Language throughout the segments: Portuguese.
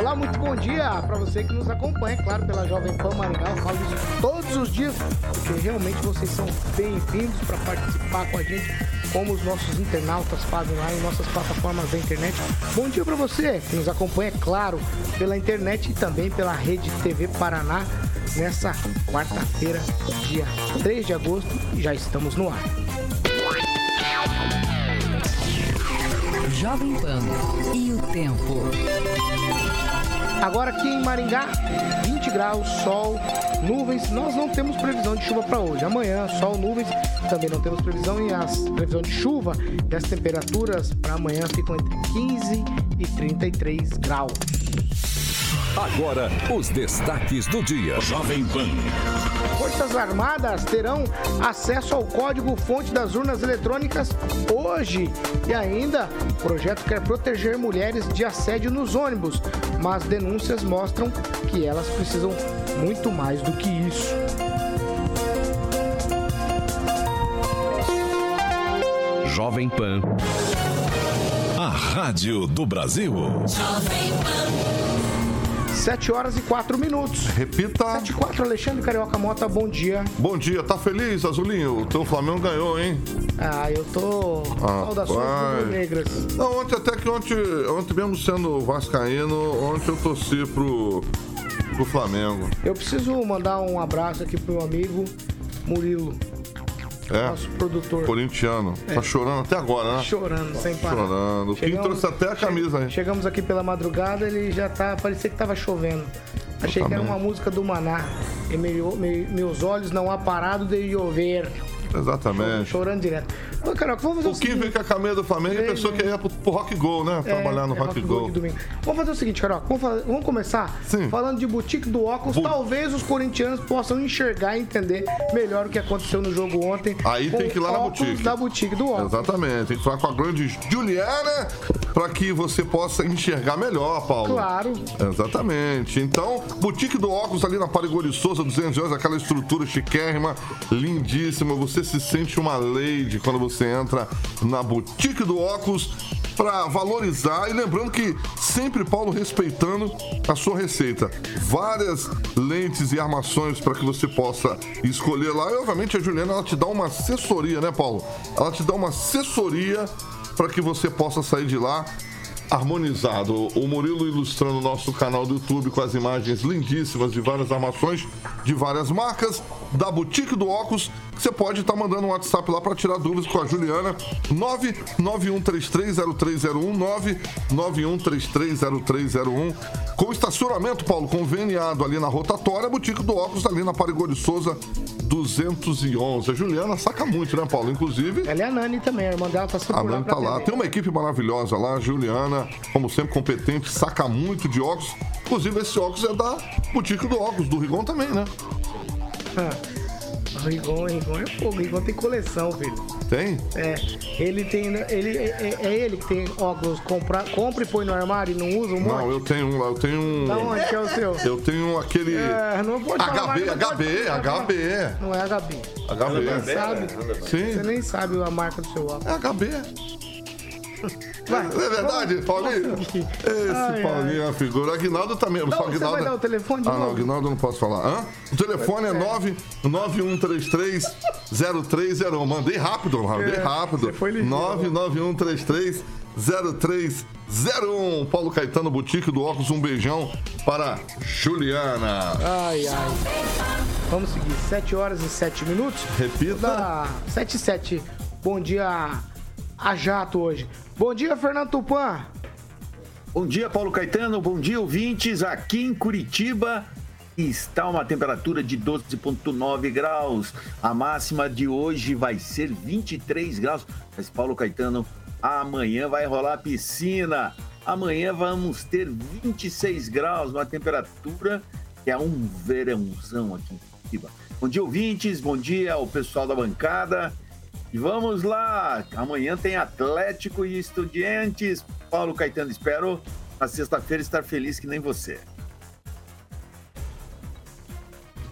Olá, muito bom dia para você que nos acompanha, claro, pela Jovem Pan Maringá. Eu falo isso todos os dias, porque realmente vocês são bem-vindos para participar com a gente, como os nossos internautas fazem lá em nossas plataformas da internet. Bom dia para você que nos acompanha, claro, pela internet e também pela Rede TV Paraná. Nessa quarta-feira, dia 3 de agosto, já estamos no ar. Jovem Pan e o tempo. Agora aqui em Maringá, 20 graus, sol, nuvens. Nós não temos previsão de chuva para hoje. Amanhã, sol, nuvens. Também não temos previsão e as previsão de chuva. E as temperaturas para amanhã ficam entre 15 e 33 graus. Agora, os destaques do dia. Jovem Pan. Forças Armadas terão acesso ao código-fonte das urnas eletrônicas hoje. E ainda, o projeto quer proteger mulheres de assédio nos ônibus, mas denúncias mostram que elas precisam muito mais do que isso. Jovem Pan. A Rádio do Brasil. Jovem Pan. 7 horas e 4 minutos. Repita. 7 e 4, Alexandre Carioca Mota, bom dia. Bom dia, tá feliz, Azulinho? O teu Flamengo ganhou, hein? Ah, eu tô. Saudações Rapaz. negras. Não, ontem até que ontem, ontem mesmo sendo vascaíno, ontem eu torci pro, pro Flamengo. Eu preciso mandar um abraço aqui pro meu amigo Murilo, É, nosso produtor. corintiano. Tá chorando até agora, né? Chorando, sem parar. Chorando. O Kim trouxe até a camisa aí. Chegamos aqui pela madrugada, ele já tá. Parecia que tava chovendo. Achei que era uma música do Maná. E meu- me- meus olhos não há parado de chover. Exatamente. Chorando direto. Ô, Carioca, vamos fazer o, O Kim seguinte. veio com a camisa do Flamengo e pensou que ia pro, pro Rock Go, né? Trabalhar no É, Rock, Rock Go. Vamos fazer o seguinte, Carioca. Vamos, fa- vamos começar falando de boutique do óculos. Bu- Talvez os corintianos possam enxergar e entender melhor o que aconteceu no jogo ontem. Aí tem que ir lá na boutique. da boutique do óculos. Exatamente. Tem que falar com a grande Juliana para que você possa enxergar melhor, Paulo. Claro. Exatamente. Então, Boutique do Óculos ali na Parigori Souza 211, aquela estrutura chiquérrima, lindíssima. Você se sente uma lady quando você entra na Boutique do Óculos para valorizar e lembrando que sempre Paulo respeitando a sua receita. Várias lentes e armações para que você possa escolher lá. E obviamente a Juliana ela te dá uma assessoria, né, Paulo? Ela te dá uma assessoria para que você possa sair de lá harmonizado. O Murilo ilustrando o nosso canal do YouTube com as imagens lindíssimas de várias armações de várias marcas da Boutique do Óculos. Você pode estar mandando um WhatsApp lá para tirar dúvidas com a Juliana. 991330301 991330301 Com estacionamento, Paulo, conveniado ali na rotatória, Boutique do Óculos ali na Parigori Souza 211. A Juliana saca muito, né, Paulo? Inclusive, Ela é a Nani também, a irmã dela tá sempre a Nani tá lá. Tem uma equipe maravilhosa lá, a Juliana, como sempre, competente, saca muito de óculos. Inclusive, esse óculos é da Boutique do Óculos, do Rigon também, né? O Rigon, Rigon é fogo, Rigon tem coleção, filho. Tem? É, ele tem. Ele, é, é ele que tem óculos, compra, compra e põe no armário e não usa um monte? Não, eu tenho um lá, eu tenho um. Da onde que é o seu? Eu tenho aquele. É, não pode falar HB, mais, não pode HB, falar. HB. Não é HB. HB. Você nem sabe. Sim. Você nem sabe a marca do seu óculos. É HB. Vai. Não é verdade, Paulinho? Esse Ai, Paulinho é uma figura. Aguinaldo também. Não, só você Aguinaldo... vai dar o telefone de Ah, não? Aguinaldo eu não posso falar. Hã? O telefone é 991330301. Mandei rápido, mandei É, rápido. você foi ligeiro. 991330301. Paulo Caetano, Boutique do Óculos. Um beijão para Juliana. Ai, ai. Vamos seguir. 7 horas e 7 minutos. Repita. Da 7 e 7. Bom dia a jato hoje. Bom dia, Fernando Tupan. Bom dia, Paulo Caetano. Bom dia, ouvintes. Aqui em Curitiba está uma temperatura de 12,9 graus. A máxima de hoje vai ser 23 graus. Mas, Paulo Caetano, amanhã vai rolar piscina. Amanhã vamos ter 26 graus, uma temperatura que é um verãozão aqui em Curitiba. Bom dia, ouvintes. Bom dia ao pessoal da bancada. E vamos lá. Amanhã tem Atlético e Estudiantes. Paulo Caetano, espero na sexta-feira estar feliz que nem você.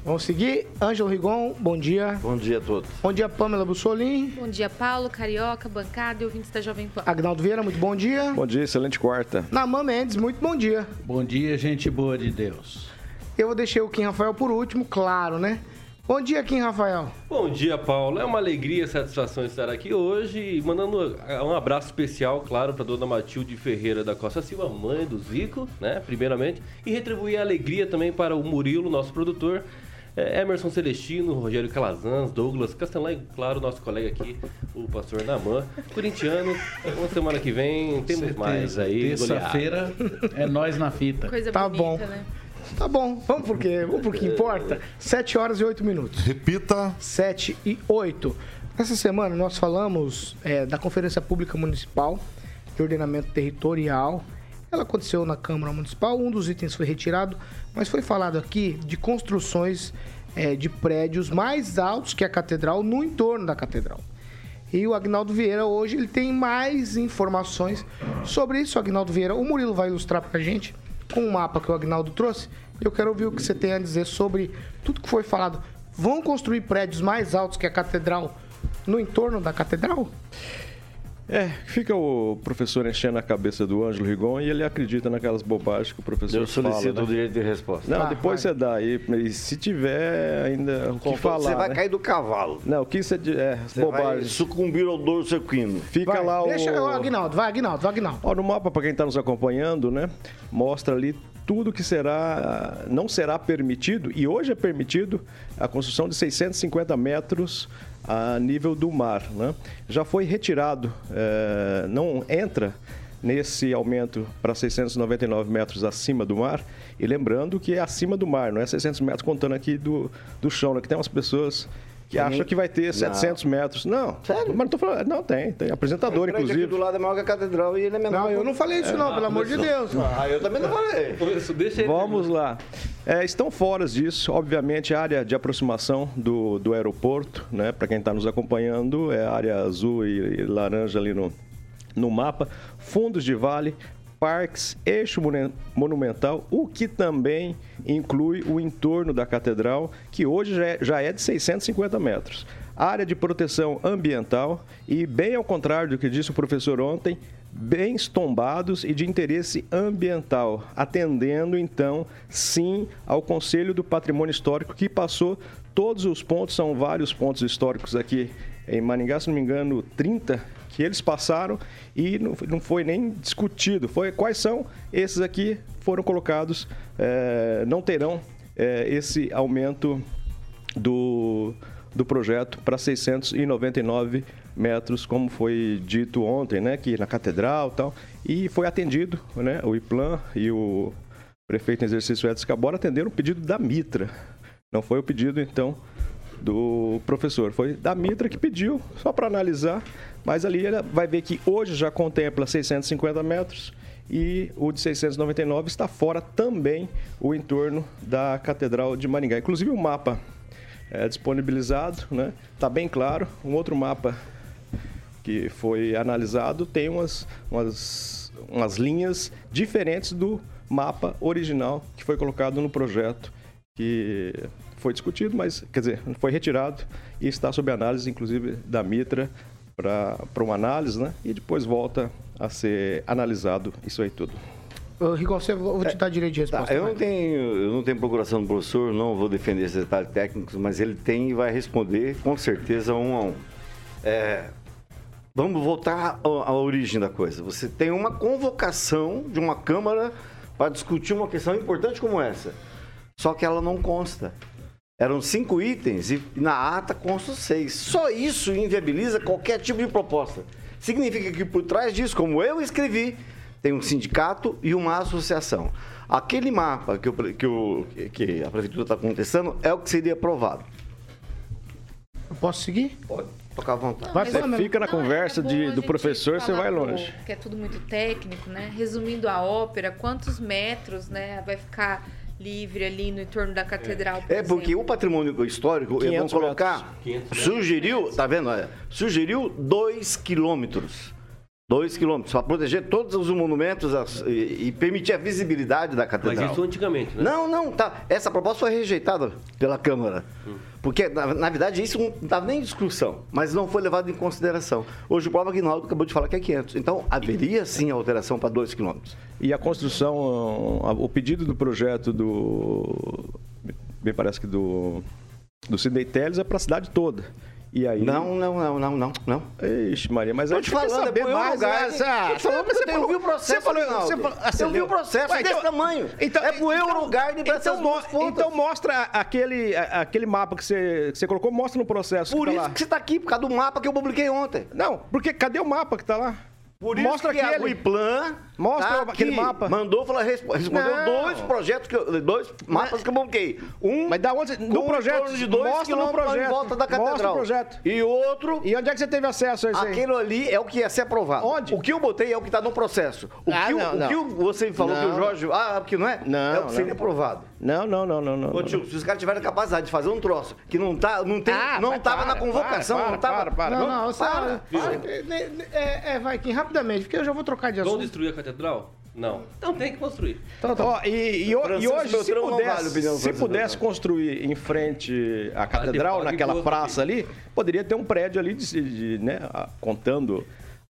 Vamos seguir. Ângelo Rigon, bom dia. Bom dia a todos. Bom dia, Pamela Bussolim. Bom dia, Paulo, Carioca, bancada e ouvintes da Jovem Pan. Agnaldo Vieira, muito bom dia. Bom dia, excelente quarta. Namã Mendes, muito bom dia. Bom dia, gente boa de Deus. Eu deixei o Kim Rafael por último, claro, né? Bom dia, Kim Rafael. Bom dia, Paulo. É uma alegria e satisfação estar aqui hoje mandando um abraço especial, claro, para dona Matilde Ferreira da Costa Silva, mãe do Zico, né, primeiramente, e retribuir a alegria também para o Murilo, nosso produtor, é, Emerson Celestino, Rogério Calazans, Douglas Castellan e, claro, nosso colega aqui, o pastor Naman, corintiano. Uma semana que vem temos Certeza. mais aí. Terça-feira é nós na fita. Coisa Tá bonita, bom. né? Tá bom, vamos por quê? Vamos por que importa. 7 horas e 8 minutos. Repita. 7 e 8. Essa semana nós falamos é, da Conferência Pública Municipal de Ordenamento Territorial. Ela aconteceu na Câmara Municipal, um dos itens foi retirado, mas foi falado aqui de construções é, de prédios mais altos que a Catedral no entorno da Catedral. E o Agnaldo Vieira hoje ele tem mais informações sobre isso. Agnaldo Vieira, o Murilo vai ilustrar pra gente com o mapa que o Agnaldo trouxe. Eu quero ouvir o que você tem a dizer sobre tudo que foi falado. Vão construir prédios mais altos que a Catedral no entorno da Catedral? É, fica o professor enchendo a cabeça do Ângelo Rigon e ele acredita naquelas bobagens que o professor Eu fala. solicito né? o direito de resposta. Não, Tá, depois vai. você dá aí. E se tiver ainda o que falar. Você vai né? cair do cavalo. Não, o que você. É, Você vai bobagem. sucumbir ao dor sequino. Fica Vai, lá Deixa o. o Agnaldo, vai, Agnaldo, vai, Agnaldo. Ó, no mapa, para quem está nos acompanhando, né? Mostra ali tudo que será, não será permitido, e hoje é permitido a construção de 650 metros a nível do mar. Né? Já foi retirado, eh, não entra nesse aumento para 699 metros acima do mar, e lembrando que é acima do mar, não é 600 metros contando aqui do, do chão, né? que tem umas pessoas que acham que vai ter 700 metros. Não, Sério? mas não tô falando, não, tem, tem apresentador, O prédio inclusive. aqui do lado é maior que a catedral e ele é menor. Não, eu não falei isso não, pelo amor de Deus. Ah, eu também não falei. Isso, deixa ele. Vamos lá. É, estão fora disso, obviamente, a área de aproximação do, do aeroporto, né? Para quem está nos acompanhando, é a área azul e, e laranja ali no, no mapa. Fundos de vale, parques, eixo monu- monumental, o que também inclui o entorno da catedral, que hoje já é, é de 650 metros. Área de proteção ambiental e, bem ao contrário do que disse o professor ontem, bens tombados e de interesse ambiental, atendendo então sim ao Conselho do Patrimônio Histórico que passou todos os pontos, são vários pontos históricos aqui em Maringá, se não me engano, 30 que eles passaram e não, não foi nem discutido. Foi quais são esses aqui foram colocados, eh, não terão eh, esse aumento do, do projeto para 699 metros, como foi dito ontem, né, que na catedral tal, e foi atendido, né, o IPLAN e o prefeito em exercício Edson Cabora atenderam o pedido da Mitra. Não foi o pedido, então, do professor. Foi da Mitra que pediu, só para analisar, mas ali ele vai ver que hoje já contempla 650 metros e o de 699 está fora também o entorno da Catedral de Maringá. Inclusive o mapa é disponibilizado, né? Está bem claro. Um outro mapa que foi analisado tem umas, umas, umas linhas diferentes do mapa original que foi colocado no projeto que foi discutido, mas quer dizer, foi retirado e está sob análise, inclusive, da Mitra para uma análise, né? E depois volta a ser analisado isso aí tudo. Ô, Rigon, você, eu vou te dar direito de Tá, resposta. eu, vai. não tenho, eu não tenho procuração do professor, não vou defender esses detalhes técnicos, mas ele tem e vai responder com certeza um a um. É, vamos voltar à à origem da coisa. Você tem uma convocação de uma Câmara para discutir uma questão importante como essa. Só que ela não consta. Eram cinco itens e na ata constam seis. Só isso inviabiliza qualquer tipo de proposta. Significa que por trás disso, como eu escrevi, tem um sindicato e uma associação. Aquele mapa que, o que o- que a prefeitura está contestando é o que seria aprovado. Eu posso seguir? Pode. tocar à vontade. Vai, você fica na não, conversa é de- do professor, você vai longe. Que é tudo muito técnico, né? Resumindo a ópera, quantos metros, né, vai ficar livre ali no entorno da catedral? por É porque exemplo? o patrimônio histórico, 500 bom colocar, 500 metros. sugeriu, tá vendo? olha, Sugeriu 2 quilômetros. 2 quilômetros, para proteger todos os monumentos as- e, e permitir a visibilidade da Mas catedral. isso antigamente, né? Não, não, tá. Essa proposta foi rejeitada pela Câmara. Porque, na, na verdade, isso não estava nem em discussão, mas não foi levado em consideração. Hoje o próprio Aguinaldo acabou de falar que é 500. Então, haveria sim alteração para 2 quilômetros. E a construção, a- o pedido do projeto do. Me parece que do. Do Sidney Telles é para a cidade toda. E aí. Não, não, não, não, não, não. Ixi, Maria, mas Tô aí te você falando, é pro mais? Ah, Tô te falando, você eu falou- vi o processo, você falou- você falou- você Eu vi viu? o processo Ué, desse tamanho. Então, É pro Euroguard e pra então, essas duas pontas. então mostra aquele, aquele mapa que você, que você colocou, mostra no processo. Por que isso tá lá. que você está aqui, por causa do mapa que eu publiquei ontem. Não, porque cadê o mapa que tá lá? Por isso Mostra que a aquele. Guiplan Mostra tá aquele mapa. Mandou falar, respo- respondeu Não. dois projetos, que eu- dois mapas que eu publiquei. Um Mas da onde? No projeto. de dois mostra no projeto. em volta da catedral. Mostra o projeto. E outro, E onde é que você teve acesso a isso aí? aquele ali é o que ia ser aprovado. Onde? O que eu botei é o que está no processo. O, Ah, que, o- não, o não. que o- você falou que o. Jorge... Ah, que não é? Não, É o que seria aprovado. Não, não, não, não, não. Ô, não. tio, se os caras tiverem capacidade de fazer um troço que não tá, não tem, Ah, não tava para, na convocação, para, não tava. para, para. Não, não, só, para. É, é, vai, Kim, rapidamente, porque eu já vou trocar de Vão assunto. destruir a catedral? Não. Então tem que construir. Então. Ó, e, e e hoje, se não pudesse, vale se pudesse construir em frente à catedral, naquela praça ali, poderia ter um prédio ali, de, de, né, contando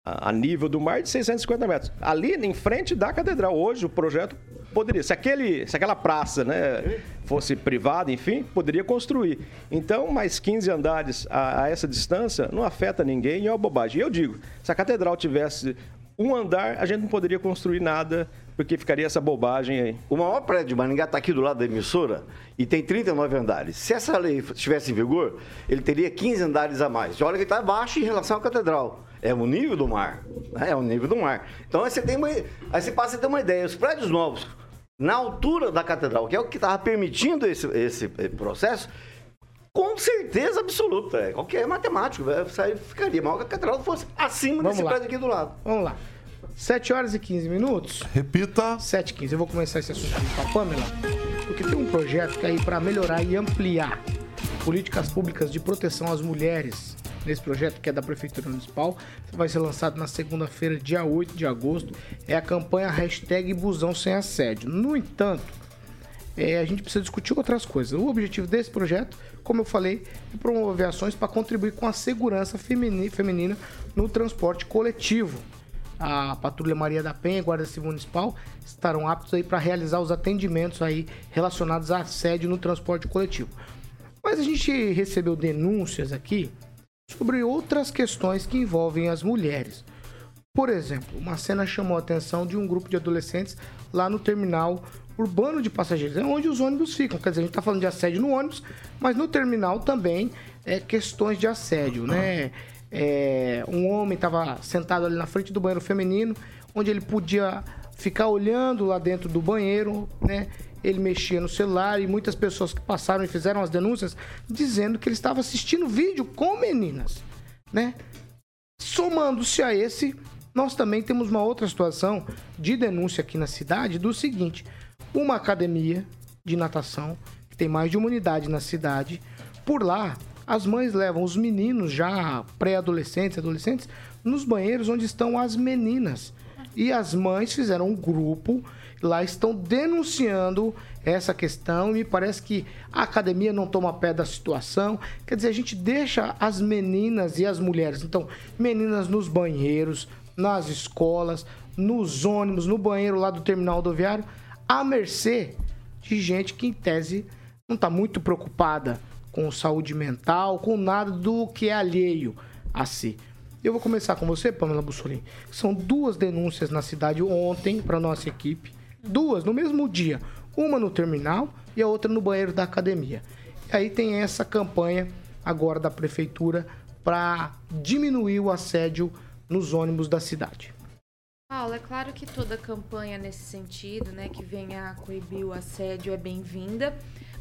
a, nível do mar, de 650 metros. Ali, em frente da catedral. Hoje, o projeto poderia. Se, aquele, se aquela praça né, fosse privada, enfim, poderia construir. Então, mais 15 andares a, a essa distância não afeta ninguém e é uma bobagem. E eu digo, se a catedral tivesse um andar, a gente não poderia construir nada, porque ficaria essa bobagem aí. O maior prédio de Maringá está aqui do lado da emissora e tem 39 andares. Se essa lei estivesse em vigor, ele teria 15 andares a mais. Olha que está baixo em relação à catedral. É o nível do mar. né? É o nível do mar. Então aí você, tem uma, aí você passa a ter uma ideia. Os prédios novos, na altura da catedral, que é o que estava permitindo esse, esse processo, com certeza absoluta. É, qualquer matemático é, isso aí ficaria mal que a catedral fosse acima Vamos desse lá. prédio aqui do lado. Vamos lá. 7 horas e 15 minutos. Repita. 7 e 15. Eu vou começar esse assunto aqui com a Pamela, porque tem um projeto que é aí para melhorar e ampliar políticas públicas de proteção às mulheres. Nesse projeto que é da Prefeitura Municipal, vai ser lançado na segunda-feira, dia 8 de agosto, é a campanha hashtag Busão Sem Assédio. No entanto, é, a gente precisa discutir outras coisas. O objetivo desse projeto, como eu falei, é promover ações para contribuir com a segurança femini- feminina no transporte coletivo. A Patrulha Maria da Penha e Guarda Civil Municipal estarão aptos aí para realizar os atendimentos aí relacionados a assédio no transporte coletivo. Mas a gente recebeu denúncias aqui sobre outras questões que envolvem as mulheres. Por exemplo, uma cena chamou a atenção de um grupo de adolescentes lá no terminal urbano de passageiros, é onde os ônibus ficam. Quer dizer, a gente está falando de assédio no ônibus, mas no terminal também é questões de assédio, né? É, um homem estava sentado ali na frente do banheiro feminino, onde ele podia ficar olhando lá dentro do banheiro, né? Ele mexia no celular e muitas pessoas que passaram e fizeram as denúncias dizendo que ele estava assistindo vídeo com meninas, né? Somando-se a esse, nós também temos uma outra situação de denúncia aqui na cidade do seguinte: uma academia de natação, que tem mais de uma unidade na cidade, por lá as mães levam os meninos já pré-adolescentes, adolescentes, nos banheiros onde estão as meninas. E as mães fizeram um grupo, lá estão denunciando essa questão e me parece que a academia não toma pé da situação. Quer dizer, a gente deixa as meninas e as mulheres, então, meninas nos banheiros, nas escolas, nos ônibus, no banheiro lá do terminal rodoviário, à mercê de gente que, em tese, não está muito preocupada com saúde mental, com nada do que é alheio a si. Eu vou começar com você, Pamela Bussolini. São duas denúncias na cidade ontem para nossa equipe. Duas no mesmo dia. Uma no terminal e a outra no banheiro da academia. E aí tem essa campanha agora da prefeitura para diminuir o assédio nos ônibus da cidade. Paulo, é claro que toda campanha nesse sentido, né, que venha a coibir o assédio é bem-vinda,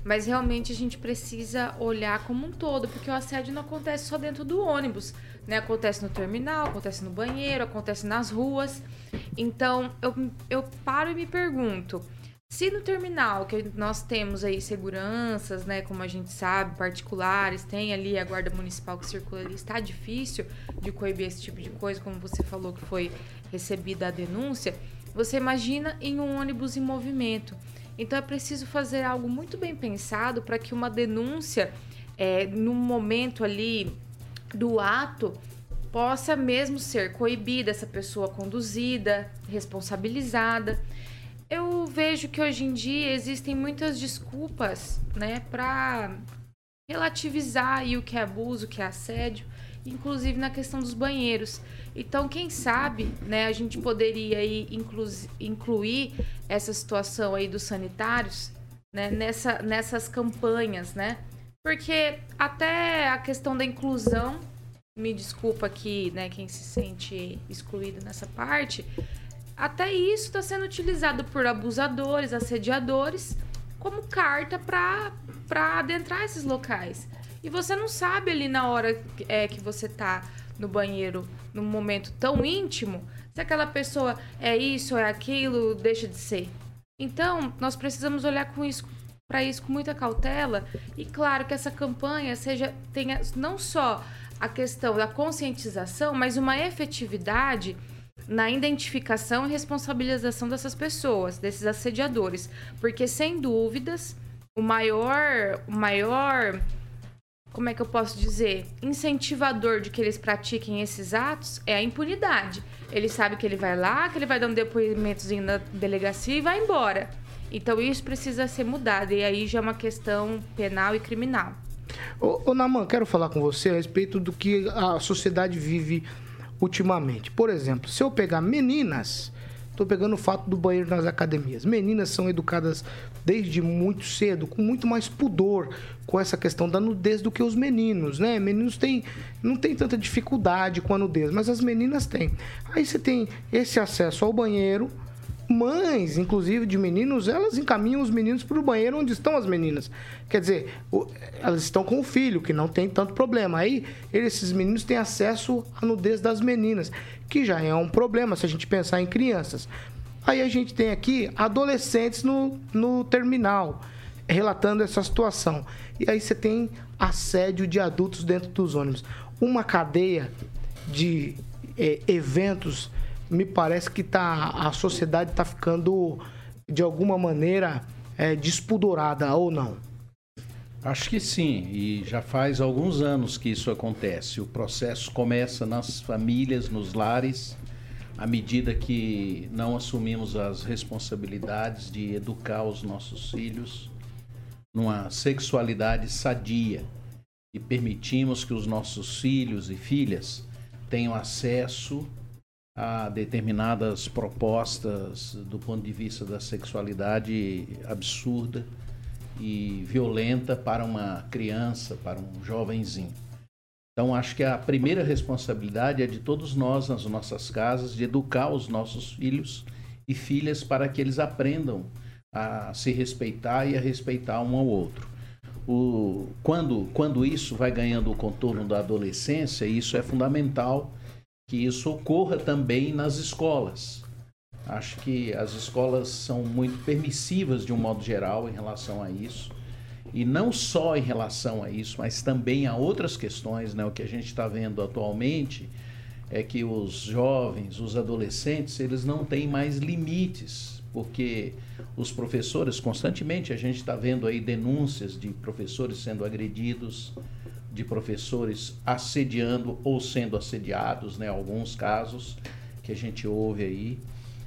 Mas realmente a gente precisa olhar como um todo, porque o assédio não acontece só dentro do ônibus, né? Acontece no terminal, acontece no banheiro, acontece nas ruas. Então eu, eu paro e me pergunto. Se no terminal, que nós temos aí seguranças, né, como a gente sabe, particulares, tem ali a guarda municipal que circula ali, está difícil de coibir esse tipo de coisa, como você falou que foi recebida a denúncia, você imagina em um ônibus em movimento. Então é preciso fazer algo muito bem pensado para que uma denúncia, é, no momento ali do ato, possa mesmo ser coibida, essa pessoa conduzida, responsabilizada. Eu vejo que hoje em dia existem muitas desculpas, né, para relativizar aí o que é abuso, o que é assédio, inclusive na questão dos banheiros. Então, quem sabe, né, a gente poderia aí inclu incluir essa situação aí dos sanitários, né, nessa, nessas campanhas, né? Porque até a questão da inclusão, me desculpa aqui, né, quem se sente excluído nessa parte, até isso está sendo utilizado por abusadores, assediadores, como carta para adentrar esses locais. E você não sabe ali na hora é, que você tá no banheiro, num momento tão íntimo, se aquela pessoa é isso, é aquilo, deixa de ser. Então, nós precisamos olhar com isso para isso com muita cautela e claro que essa campanha seja tenha não só a questão da conscientização, mas uma efetividade na identificação e responsabilização dessas pessoas, desses assediadores, porque sem dúvidas o maior, o maior, como é que eu posso dizer, incentivador de que eles pratiquem esses atos é a impunidade. Ele sabe que ele vai lá, que ele vai dar um depoimentozinho na delegacia e vai embora. Então isso precisa ser mudado e aí já é uma questão penal e criminal. Ô, ô Naman, quero falar com você a respeito do que a sociedade vive ultimamente. Por exemplo, se eu pegar meninas, estou pegando o fato do banheiro nas academias. Meninas são educadas desde muito cedo, com muito mais pudor com essa questão da nudez do que os meninos, né? Meninos têm, não tem tanta dificuldade com a nudez, mas as meninas têm. Aí você tem esse acesso ao banheiro, mães, inclusive de meninos, elas encaminham os meninos para o banheiro onde estão as meninas. Quer dizer, elas estão com o filho, que não tem tanto problema. Aí esses meninos têm acesso à nudez das meninas, que já é um problema se a gente pensar em crianças. Aí a gente tem aqui adolescentes no, no terminal relatando essa situação. E aí você tem assédio de adultos dentro dos ônibus. Uma cadeia de é, eventos me parece que tá, a sociedade está ficando, de alguma maneira, é, despudorada, ou não? Acho que sim, e já faz alguns anos que isso acontece. O processo começa nas famílias, nos lares, à medida que não assumimos as responsabilidades de educar os nossos filhos numa sexualidade sadia e permitimos que os nossos filhos e filhas tenham acesso a determinadas propostas do ponto de vista da sexualidade absurda e violenta para uma criança, para um jovenzinho. Então, acho que a primeira responsabilidade é de todos nós nas nossas casas, de educar os nossos filhos e filhas para que eles aprendam a se respeitar e a respeitar um ao outro. O, quando, quando isso vai ganhando o contorno da adolescência, isso é fundamental que isso ocorra também nas escolas. Acho que as escolas são muito permissivas de um modo geral em relação a isso. E não só em relação a isso, mas também a outras questões. Né? O que a gente está vendo atualmente é que os jovens, os adolescentes, eles não têm mais limites, porque os professores, constantemente, a gente está vendo aí denúncias de professores sendo agredidos, de professores assediando ou sendo assediados, né? Alguns casos que a gente ouve aí.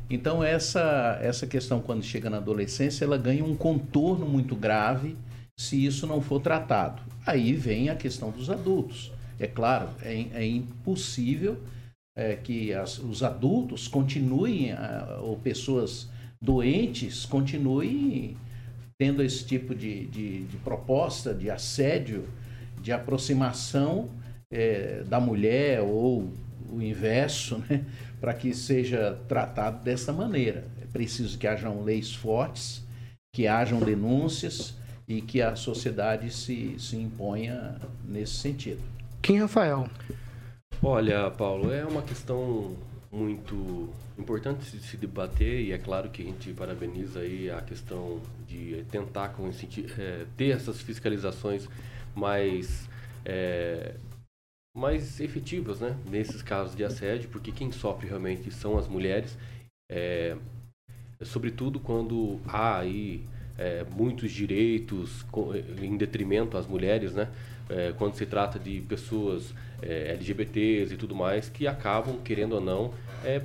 Então essa essa questão quando chega na adolescência, ela ganha um contorno muito grave se isso não for tratado. Aí vem a questão dos adultos. É claro, é, é impossível é, que as, os adultos continuem, ou pessoas doentes continuem tendo esse tipo de, de, de proposta de assédio de aproximação é, da mulher ou o inverso, né, para que seja tratado dessa maneira. É preciso que hajam leis fortes, que hajam denúncias, e que a sociedade se, se imponha nesse sentido. Quem, Rafael? Olha, Paulo, é uma questão muito importante de se debater e é claro que a gente parabeniza aí a questão de tentar é, ter essas fiscalizações mais é, mais efetivas, né, nesses casos de assédio, porque quem sofre realmente são as mulheres, é, sobretudo quando há aí é, muitos direitos em detrimento às mulheres, né, é, quando se trata de pessoas é, LGBTs e tudo mais, que acabam, querendo ou não, é,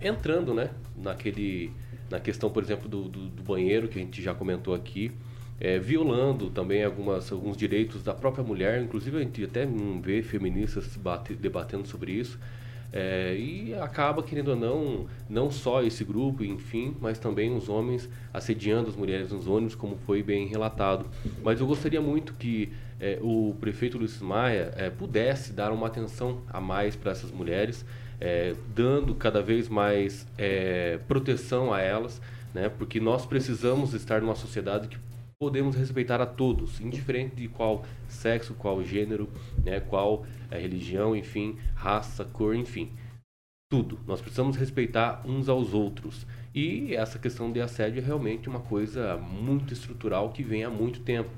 entrando né, naquele, na questão, por exemplo, do, do, do banheiro, que a gente já comentou aqui, é, violando também algumas, alguns direitos da própria mulher, inclusive a gente até vê feministas bate, debatendo sobre isso, é, e acaba, querendo ou não, não só esse grupo, enfim, mas também os homens assediando as mulheres nos ônibus, como foi bem relatado. Mas eu gostaria muito que é, o prefeito Luiz Maia é, pudesse dar uma atenção a mais para essas mulheres, é, dando cada vez mais é, proteção a elas, né? porque nós precisamos estar numa sociedade que podemos respeitar a todos, indiferente de qual sexo, qual gênero, né, qual é, religião, enfim, raça, cor, enfim. Tudo. Nós precisamos respeitar uns aos outros. E essa questão de assédio é realmente uma coisa muito estrutural que vem há muito tempo.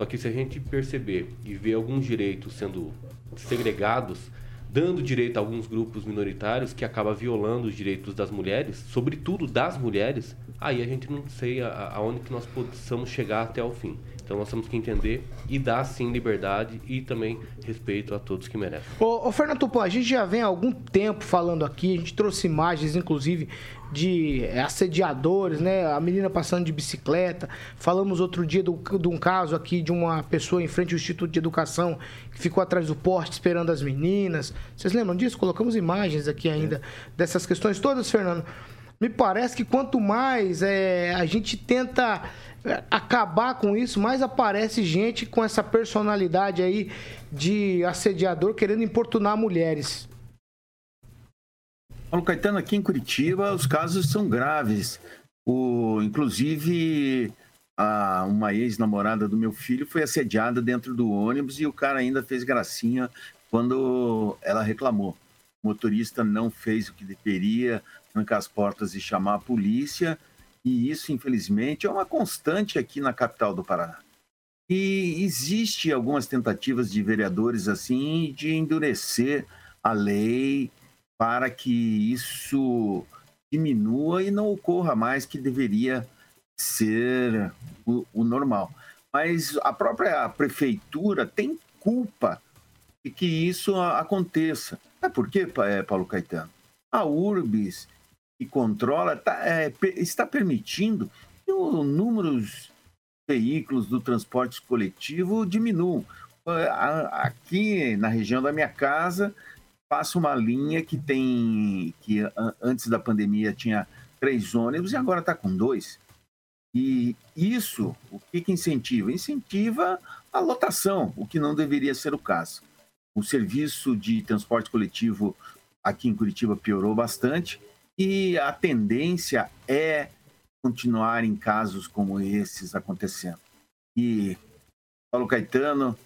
Só que se a gente perceber e ver alguns direitos sendo segregados, dando direito a alguns grupos minoritários que acaba violando os direitos das mulheres, sobretudo das mulheres, aí a gente não sei aonde que nós possamos chegar até o fim. Então nós temos que entender e dar sim liberdade e também respeito a todos que merecem. Ô, ô Fernando Tupã, a gente já vem há algum tempo falando aqui, a gente trouxe imagens, inclusive, de assediadores, né? A menina passando de bicicleta. Falamos outro dia do, de um caso aqui de uma pessoa em frente ao Instituto de Educação que ficou atrás do poste esperando as meninas. Vocês lembram disso? Colocamos imagens aqui ainda é. dessas questões todas, Fernando. Me parece que quanto mais é, a gente tenta é, acabar com isso, mais aparece gente com essa personalidade aí de assediador querendo importunar mulheres. Paulo Caetano, aqui em Curitiba, os casos são graves. O, inclusive, a, uma ex-namorada do meu filho foi assediada dentro do ônibus e o cara ainda fez gracinha quando ela reclamou. O motorista não fez o que deveria, trancar as portas e chamar a polícia. E isso, infelizmente, é uma constante aqui na capital do Paraná. E existe algumas tentativas de vereadores assim de endurecer a lei para que isso diminua e não ocorra mais que deveria ser o, o normal. Mas a própria prefeitura tem culpa de que isso aconteça. É por quê, é, Paulo Caetano? A Urbis que controla tá, é, está permitindo que o número de veículos do transporte coletivo diminuam. Aqui na região da minha casa, passa uma linha que tem que antes da pandemia tinha três ônibus e agora está com dois. E isso, o que, que incentiva? Incentiva a lotação, o que não deveria ser o caso. O serviço de transporte coletivo aqui em Curitiba piorou bastante e a tendência é continuar em casos como esses acontecendo. E Paulo Caetano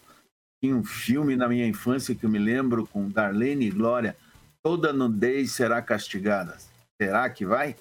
tinha um filme na minha infância que eu me lembro com Darlene e Glória, Toda nudez será castigada. Será que vai?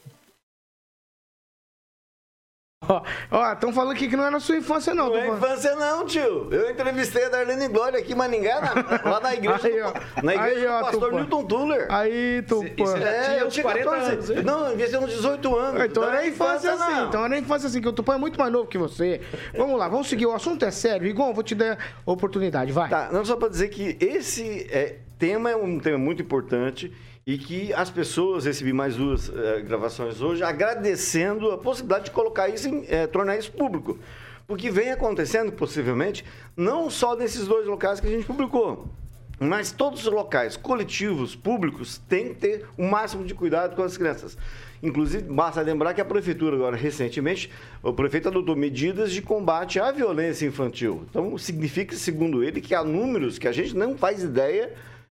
Ó, estão falando aqui que não é na sua infância, não. Não é infância, não, tio. Eu entrevistei a Darlene Glória aqui em Maningá, na, lá na igreja, aí, do, na igreja aí, ó, do pastor Tupã. Newton Tuller. Aí, tu É, eu tinha 40 anos. Não, eu tinha uns 18 anos. Então, então não é infância, assim. Não. Então é infância assim, que o Tupã é muito mais novo que você. Vamos lá, vamos seguir. O assunto é sério. Igor, vou te dar oportunidade, vai. Tá, não só para dizer que esse é, tema é um tema muito importante e que as pessoas, recebi mais duas uh, gravações hoje, agradecendo a possibilidade de colocar isso, em, uh, tornar isso público. Porque vem acontecendo, possivelmente, não só nesses dois locais que a gente publicou, mas todos os locais coletivos, públicos, têm que ter o máximo de cuidado com as crianças. Inclusive, basta lembrar que a prefeitura, agora recentemente, o prefeito adotou medidas de combate à violência infantil. Então, significa, segundo ele, que há números que a gente não faz ideia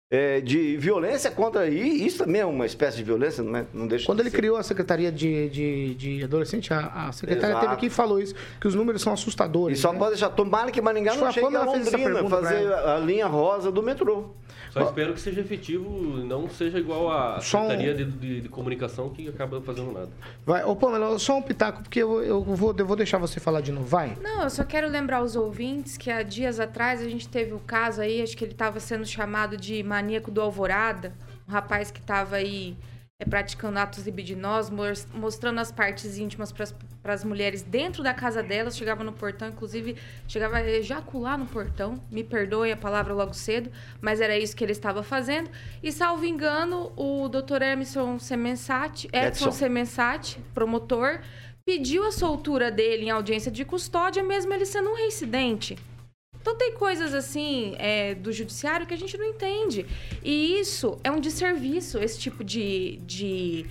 é, de violência contra. E isso também é uma espécie de violência, não, é? não deixa Quando de ele ser. criou a Secretaria de, de, de Adolescente, a, a secretária Exato. teve aqui e falou isso, que os números são E assustadores. só né? pode deixar. Tomara que Maringá Acho não chegue a Londrina fazer a linha rosa do metrô. Só espero que seja efetivo e não seja igual a Só um- Secretaria de, de- de Comunicação que acaba fazendo nada. Vai, ô Pamela, só um pitaco, porque eu, eu, vou, eu vou deixar você falar de novo. Vai. Não, eu só quero lembrar os ouvintes que há dias atrás a gente teve o caso aí, acho que ele estava sendo chamado de maníaco do Alvorada, um rapaz que estava aí é, praticando atos libidinosos, mos- mostrando as partes íntimas para as mulheres dentro da casa delas, chegava no portão, inclusive chegava a ejacular no portão, me perdoe a palavra logo cedo, mas era isso que ele estava fazendo. E salvo engano, o Dr. Emerson Semensati, Edson. Semensati, promotor, pediu a soltura dele em audiência de custódia, mesmo ele sendo um reincidente. Então tem coisas assim é, do judiciário que a gente não entende. E isso é um desserviço, esse tipo de. de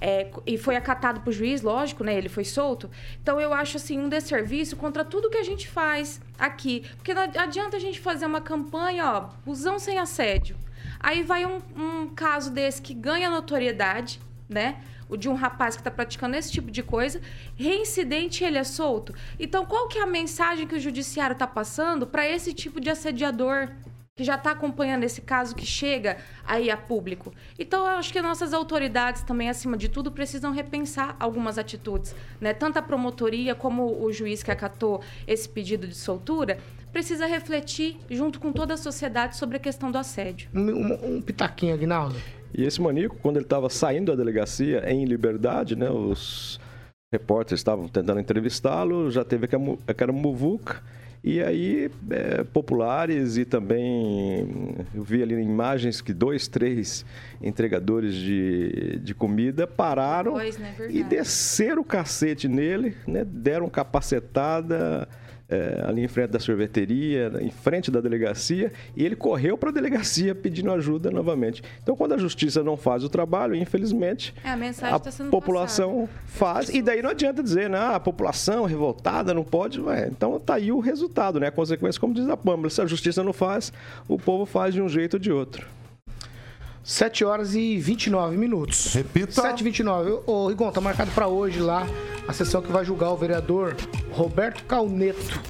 é, e foi acatado pro juiz, lógico, né? Ele foi solto. Então eu acho assim um desserviço contra tudo que a gente faz aqui. Porque não adianta a gente fazer uma campanha, ó, busão sem assédio. Aí vai um, um caso desse que ganha notoriedade, né? De um rapaz que está praticando esse tipo de coisa, reincidente ele é solto. Então, qual que é a mensagem que o judiciário está passando para esse tipo de assediador que já está acompanhando esse caso que chega aí a público? Então, eu acho que nossas autoridades também, acima de tudo, precisam repensar algumas atitudes, né? Tanto a promotoria como o juiz que acatou esse pedido de soltura precisa refletir junto com toda a sociedade sobre a questão do assédio. Um, um pitaquinho, Aguinaldo. E esse maníaco, quando ele estava saindo da delegacia em liberdade, né, os repórteres estavam tentando entrevistá-lo, já teve aquela, aquela muvuca, e aí é, populares e também eu vi ali imagens que dois, três entregadores de, de comida pararam Pois, né? e desceram o cacete nele, né, deram capacetada é, ali em frente da sorveteria, em frente da delegacia, e ele correu para a delegacia pedindo ajuda novamente. Então, quando a justiça não faz o trabalho, infelizmente, É, a a sendo população faz, e daí não adianta dizer, né, ah, a população revoltada não pode, ué, então tá aí o resultado, né, a consequência, como diz a Pâmela, se a justiça não faz, o povo faz de um jeito ou de outro. 7 horas e 29 minutos. Repita. 7 e 29 Ô, Rigon, tá marcado pra hoje lá a sessão que vai julgar o vereador Roberto Calneto.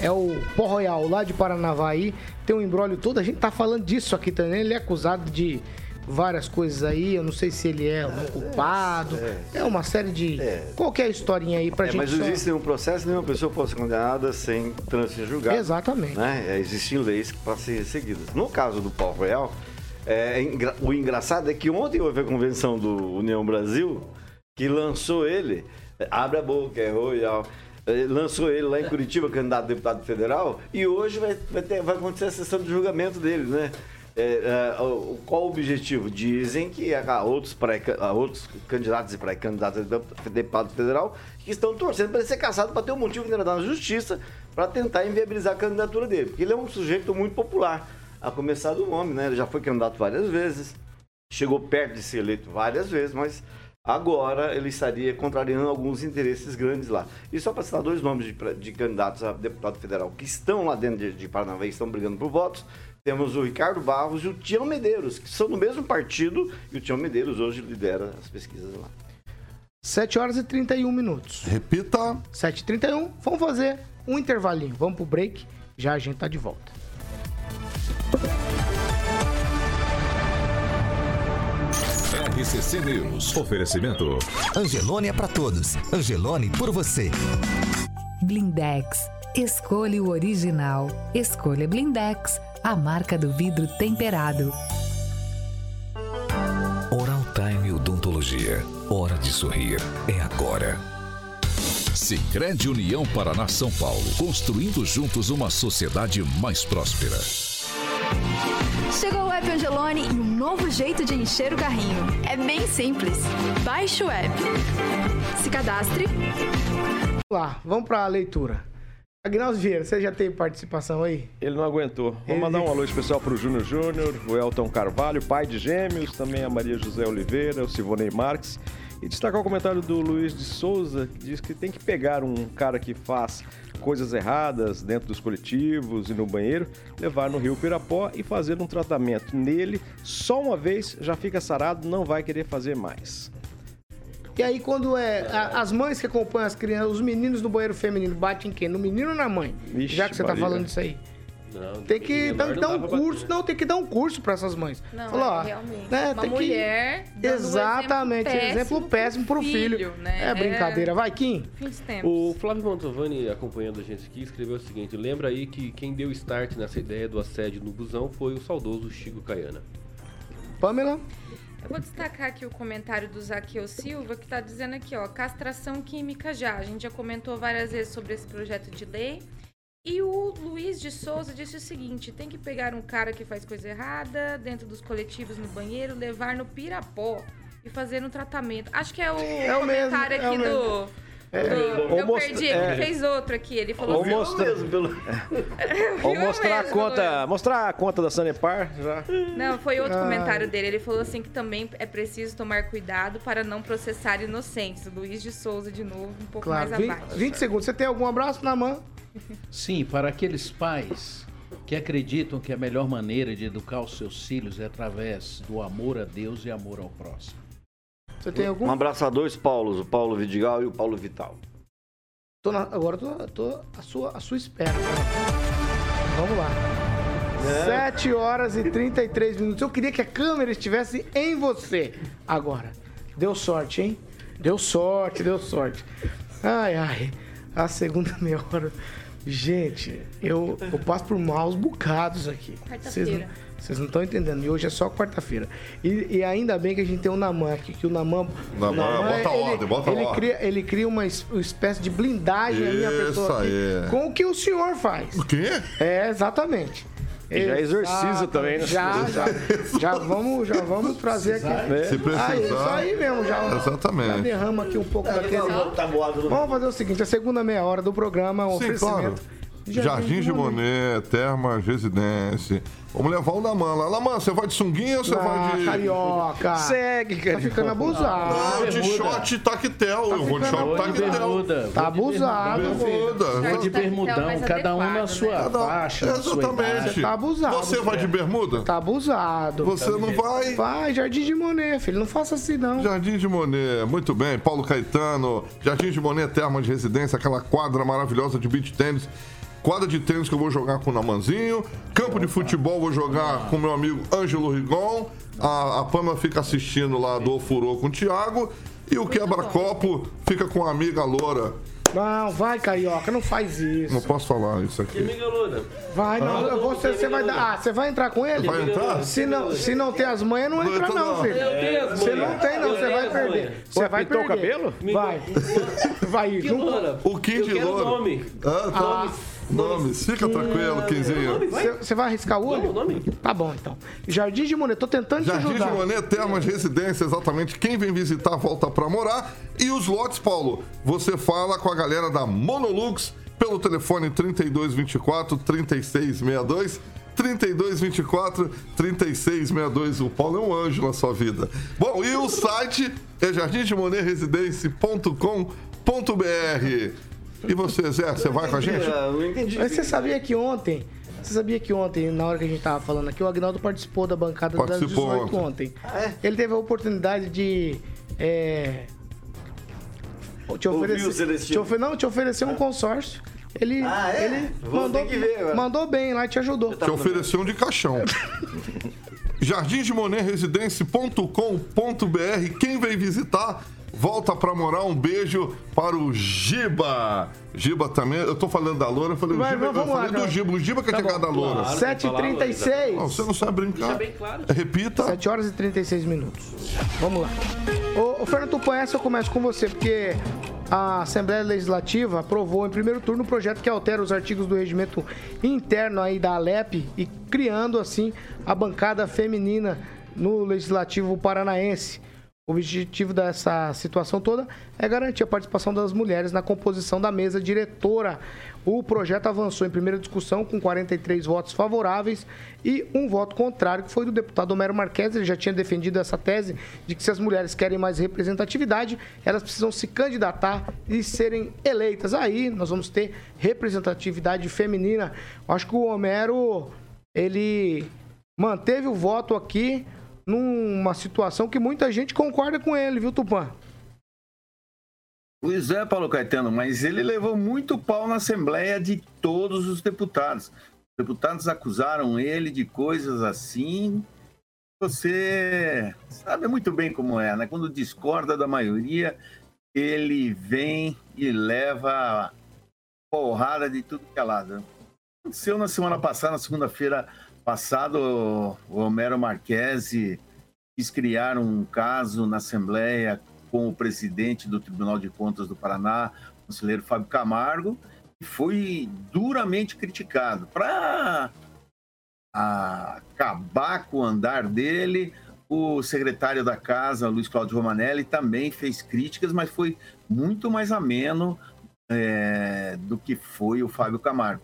É o Pó Royal, lá de Paranavaí. Tem um embrólio todo. A gente tá falando disso aqui também. Ele é acusado de várias coisas aí. Eu não sei se ele é um culpado. É, uma série de. Qual que é historinha aí pra É, gente mas só- não existe nenhum processo, nenhuma pessoa pode ser condenada sem trânsito julgado. Exatamente. Né? É, existem leis para ser seguidas. No caso do Paulo Royal, é, engra- o engraçado é que ontem houve a convenção do União Brasil que lançou ele, é, abre a boca, é Royal, é, lançou ele lá em Curitiba, candidato a deputado federal, e hoje vai, vai, ter- vai acontecer a sessão de julgamento dele, né? É, é, o- qual o objetivo? Dizem que há outros, pré, há outros candidatos e pré-candidatos a deputado federal que estão torcendo para ele ser caçado para ter um motivo de entrar na justiça para tentar inviabilizar a candidatura dele. Porque ele é um sujeito muito popular, a começar do nome, né? Ele já foi candidato várias vezes, chegou perto de ser eleito várias vezes, mas agora ele estaria contrariando alguns interesses grandes lá. E só para citar dois nomes de, de candidatos a deputado federal que estão lá dentro de, de Paranavaí, e estão brigando por votos, temos o Ricardo Barros e o Tião Medeiros, que são do mesmo partido, e o Tião Medeiros hoje lidera as pesquisas lá. 7 horas e 31 minutos. Repita. 7 e 31 Vamos fazer um intervalinho. Vamos pro break. Já a gente tá de volta. RCC News. Oferecimento. Angelone é pra todos. Angelone por você. Blindex. Escolha o original. Escolha Blindex, a marca do vidro temperado. Oral Time Odontologia. Hora de sorrir. É agora. Sicredi União Paraná São Paulo. Construindo juntos uma sociedade mais próspera. Chegou o app Angelone e um novo jeito de encher o carrinho. É bem simples. Baixe o app. Se cadastre. Vamos lá, vamos pra leitura. Agnaldo Vieira, você já teve participação aí? Ele não aguentou. Vou Ele- mandar um alô especial pro Júnior Júnior, o Elton Carvalho, pai de gêmeos, também a Maria José Oliveira, o Sivonei Marques E destacar o comentário do Luiz de Souza, que diz que tem que pegar um cara que faz coisas erradas dentro dos coletivos e no banheiro, levar no Rio Pirapó e fazer um tratamento nele. Só uma vez já fica sarado, não vai querer fazer mais. E aí, quando é. a- as mães que acompanham as crianças, os meninos no banheiro feminino batem em quem? No menino ou na mãe? Vixe, Já que você tá Maria. falando disso aí. Não, Tem que dar, não dar um pra bater. curso, não, tem que dar um curso pra essas mães. Não, Falar, é, ó, realmente. né, Uma tem que- mulher dando um Exatamente, exemplo exemplo péssimo pro filho. né? É brincadeira. Vai, Kim. O Flávio Mantovani, acompanhando a gente aqui, escreveu o seguinte: lembra aí que quem deu start nessa ideia do assédio no busão foi o saudoso Chico Caiana. Pamela? Eu vou destacar aqui o comentário do Zaqueu Silva, que está dizendo aqui, ó, castração química já. A gente já comentou várias vezes sobre esse projeto de lei. E o Luiz de Souza disse o seguinte: tem que pegar um cara que faz coisa errada dentro dos coletivos no banheiro, levar no pirapó e fazer um tratamento. Acho que é o mesmo, comentário é o aqui mesmo. do. É, do- ou eu mostra- perdi, é. ele fez outro aqui. Ele falou Ou assim, mostra- Ou Viu mostrar a mesmo, conta, mostrar a conta da Sanepar já. Não, foi outro Ai. comentário dele. Ele falou assim que também é preciso tomar cuidado para não processar inocentes. Luiz de Souza, de novo, um pouco Claro, mais 20, abaixo. 20 segundos. Você tem algum abraço na mão? Sim, para aqueles pais que acreditam que a melhor maneira de educar os seus filhos é através do amor a Deus e amor ao próximo. Você tem algum? Um abraço a dois Paulos, o Paulo Vidigal e o Paulo Vital. Tô na- agora eu tô, tô à, sua, à sua espera. Vamos lá. É. 7 horas e 33 minutos. Eu queria que a câmera estivesse em você agora. Deu sorte, hein? Deu sorte, deu sorte. Ai, ai. A segunda meia hora. Gente, eu, eu passo por maus bocados aqui. Quarta-feira. Vocês não estão entendendo. E hoje é só quarta-feira. E, e ainda bem que a gente tem o Naman aqui, que o Naman. Naman, bota ele, ordem, bota ele ordem. Cria, ele cria uma es- uma espécie de blindagem à minha Isso pessoa aqui, aí. com o que o senhor faz. O quê? É, exatamente. E já exorciza Exato. também, né? Já, já, já vamos, já vamos trazer aqui. Se precisar. Ah, isso aí mesmo, já. Exatamente. Já derrama aqui um pouco daquele. Tá no Vamos fazer o seguinte: a segunda meia hora do programa, o Sim, claro. Jardim de Monet, Termas Residência. Vamos levar o Naman lá. Naman, você vai de sunguinha ou você Ah, vai de. carioca. Segue, Tá cara. ficando abusado. Não, de short taquetel. eu vou de short taquetel. bermuda. Tá abusado, bermuda. Vou de Tá- tá bermudão, cada um na sua né? faixa, sua idade. Exatamente. Tá abusado, Você vai de bermuda? Tá abusado. Você não vai? Vai, Jardim de Monet, filho. Não faça assim, não. Jardim de Monet, muito bem. Paulo Caetano, Jardim de Monet, terma de residência, aquela quadra maravilhosa de beach tênis. Quadra de tênis que eu vou jogar com o Namanzinho. Campo de futebol vou jogar com meu amigo Ângelo Rigon. A, a Pama fica assistindo lá do Ofurô com o Thiago. E o quebra-copo fica com a amiga Loura. Não, vai, carioca, não faz isso. Não posso falar isso aqui. amiga Loura. Vai, não, você, você vai dar. Ah, você vai entrar com ele? Vai entrar? Se não, se não tem as manhas, não Não entra, não, não. filho. Eu tenho as Você manhas. não tem, não, Eu você vai perder. Você vai pintou o perder. cabelo? Vai. Vai, junto. O Eu quero Loura. nome. Ah, Nomes, fica tranquilo, Quinzinho. Você, vai arriscar o olho? Nome? Tá bom, então. Jardim de Monet, tô tentando te Jardim de. Monet, Termas Residência, exatamente. Quem vem visitar volta pra morar. E os lotes, Paulo, você fala com a galera da Monolux pelo telefone 3224 3662. 3224 3662. O Paulo é um anjo na sua vida. Bom, e o site é jardimdemonetresidencia.com.br. E você, Zé, você vai com a gente? Eu não entendi. Mas você sabia que ontem, você sabia que ontem, na hora que a gente tava falando aqui, o Agnaldo participou da bancada Participou das 18 ontem. Ele teve a oportunidade de. É, te oferecer, Celestino. te ofe- não, te oferecer um consórcio. Ele, Ah, é? ele mandou, ver mandou bem lá e te ajudou. Te ofereceu um de caixão. Jardim de Monet Residência.com.br. Quem vem visitar, volta pra morar. Um beijo para o Giba. Giba também. Eu tô falando da Loura, eu falei, o Vai, Giba, eu vamos lá, falei do cara. Giba. O Giba que é chegado da Loura. Claro. 7h36. Não, você não sabe brincar. Deixa bem claro. Repita. 7 horas e 36 minutos. Vamos lá. Ô, ô Fernando Tupan, essa eu começo com você, porque a Assembleia Legislativa aprovou em primeiro turno o projeto que altera os artigos do regimento interno aí da Alep e criando assim a bancada feminina no Legislativo Paranaense. O objetivo dessa situação toda é garantir a participação das mulheres na composição da mesa diretora. O projeto avançou em primeira discussão com 43 votos favoráveis e um voto contrário, que foi do deputado Homero Marques. Ele já tinha defendido essa tese de que se as mulheres querem mais representatividade, elas precisam se candidatar e serem eleitas. Aí nós vamos ter representatividade feminina. Acho que o Homero, ele manteve o voto aqui numa situação que muita gente concorda com ele, viu, Tupã? Pois é, Paulo Caetano, mas ele levou muito pau na Assembleia de todos os deputados. Os deputados acusaram ele de coisas assim. Você sabe muito bem como é, né? Quando discorda da maioria, ele vem e leva porrada de tudo que é lado. Aconteceu na semana passada, na segunda-feira, passado, o Homero Marquesi quis criar um caso na Assembleia com o presidente do Tribunal de Contas do Paraná, o conselheiro Fábio Camargo, e foi duramente criticado. Para acabar com o andar dele, o secretário da Casa, Luiz Cláudio Romanelli, também fez críticas, mas foi muito mais ameno é, do que foi o Fábio Camargo.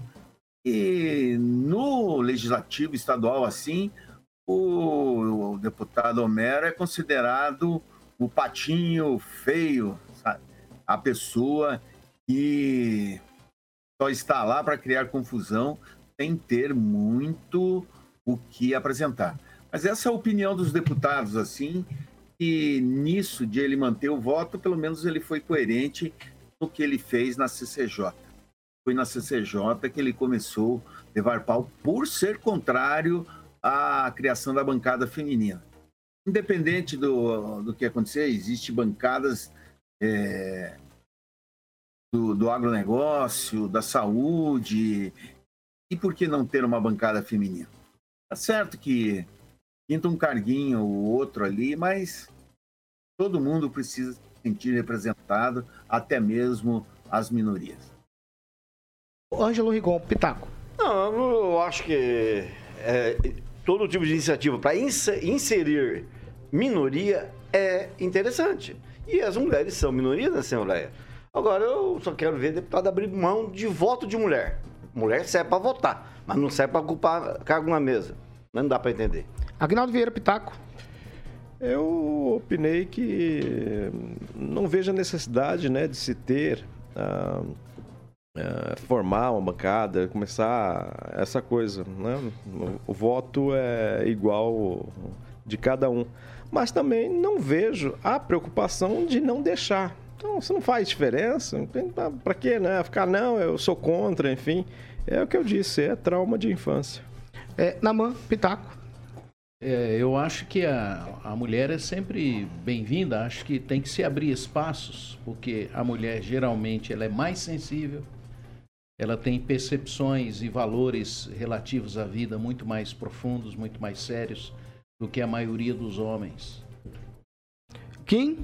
E no legislativo estadual, assim, o, o deputado Homero é considerado o patinho feio, sabe? a pessoa que só está lá para criar confusão sem ter muito o que apresentar. Mas essa é a opinião dos deputados, assim, e nisso de ele manter o voto, pelo menos ele foi coerente no que ele fez na CCJ foi na CCJ que ele começou a levar pau por ser contrário à criação da bancada feminina. Independente do, do que acontecer, existem bancadas é, do, do agronegócio, da saúde, e por que não ter uma bancada feminina? Tá certo que pinta um carguinho ou outro ali, mas todo mundo precisa se sentir representado, até mesmo as minorias. Ângelo Rigon, Pitaco. Não, eu acho que é, todo tipo de iniciativa para inserir minoria é interessante. E as mulheres são minoria na Assembleia. Agora, eu só quero ver deputado abrir mão de voto de mulher. Mulher serve para votar, mas não serve para ocupar cargo na mesa. Não dá para entender. Agnaldo Vieira Pitaco. Eu opinei que não vejo a necessidade né, de se ter uh, é, formar uma bancada, começar essa coisa, né? O, o voto é igual de cada um. Mas também não vejo a preocupação de não deixar. Então, se não faz diferença, para que, né? Ficar, não, eu sou contra, enfim. É o que eu disse, é trauma de infância. É, Namã, Pitaco. É, eu acho que a, a mulher é sempre bem-vinda, acho que tem que se abrir espaços, porque a mulher geralmente ela é mais sensível, ela tem percepções e valores relativos à vida muito mais profundos, muito mais sérios do que a maioria dos homens. Quem?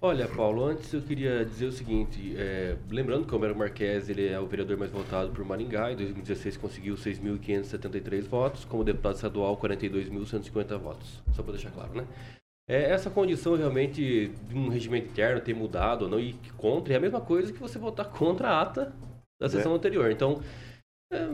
Olha, Paulo, antes eu queria dizer o seguinte, é, lembrando que o Homero Marques ele é o vereador mais votado por Maringá, em 2016 conseguiu 6.573 votos, como deputado estadual 42.150 votos, só para deixar claro, né? É, essa condição realmente de um regimento interno ter mudado ou não e contra é a mesma coisa que você votar contra a ata da sessão é. anterior. Então,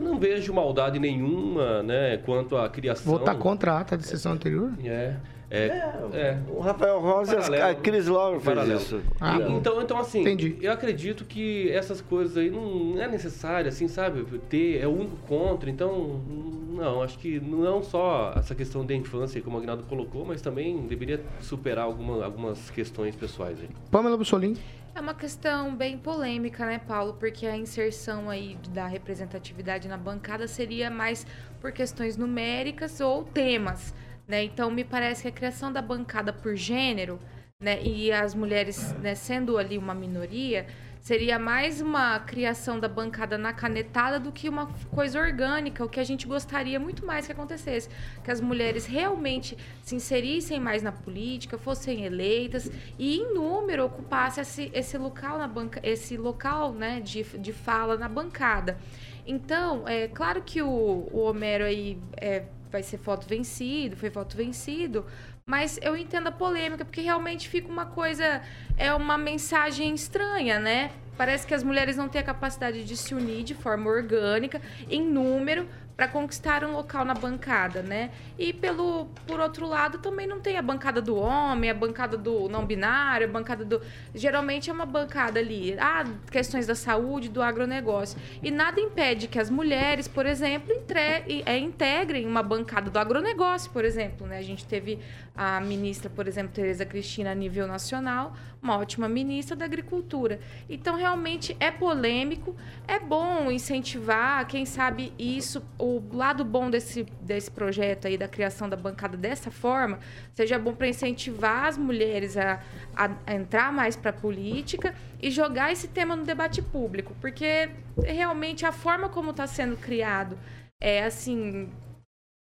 não vejo maldade nenhuma, né, quanto à criação. Votar contra a ata de sessão anterior? É. É, é, O Rafael Rosa e a Cris Lauro fez paralelo. isso. Ah, então, então, assim, Entendi. eu acredito que essas coisas aí não é necessário, assim, sabe? Ter, é o único contra. Então, não, acho que não só essa questão da infância, como o Agnaldo colocou, mas também deveria superar alguma, algumas questões pessoais aí. Pamela Bussolini. É uma questão bem polêmica, né, Paulo? Porque a inserção aí da representatividade na bancada seria mais por questões numéricas ou temas, né? Então, me parece que a criação da bancada por gênero, né, e as mulheres né, sendo ali uma minoria, Seria mais uma criação da bancada na canetada do que uma coisa orgânica, o que a gente gostaria muito mais que acontecesse. Que as mulheres realmente se inserissem mais na política, fossem eleitas e, em número, ocupassem esse, esse local, na banca, esse local né, de, de fala na bancada. Então, é claro que o, o Homero aí é, vai ser voto vencido, foi voto vencido, Mas eu entendo a polêmica, porque realmente fica uma coisa, é uma mensagem estranha, né? Parece que as mulheres não têm a capacidade de se unir de forma orgânica, em número, para conquistar um local na bancada, né? E pelo por outro lado também não tem a bancada do homem, a bancada do não binário, a bancada do geralmente é uma bancada ali, ah, questões da saúde, do agronegócio. E nada impede que as mulheres, por exemplo, entre, é, integrem uma bancada do agronegócio, por exemplo, né? A gente teve a ministra, por exemplo, Tereza Cristina a nível nacional, uma ótima ministra da Agricultura. Então, realmente é polêmico, é bom incentivar, quem sabe isso, o lado bom desse, desse projeto aí, da criação da bancada dessa forma, seja bom para incentivar as mulheres a, a, a entrar mais para a política e jogar esse tema no debate público, porque realmente a forma como está sendo criado é assim,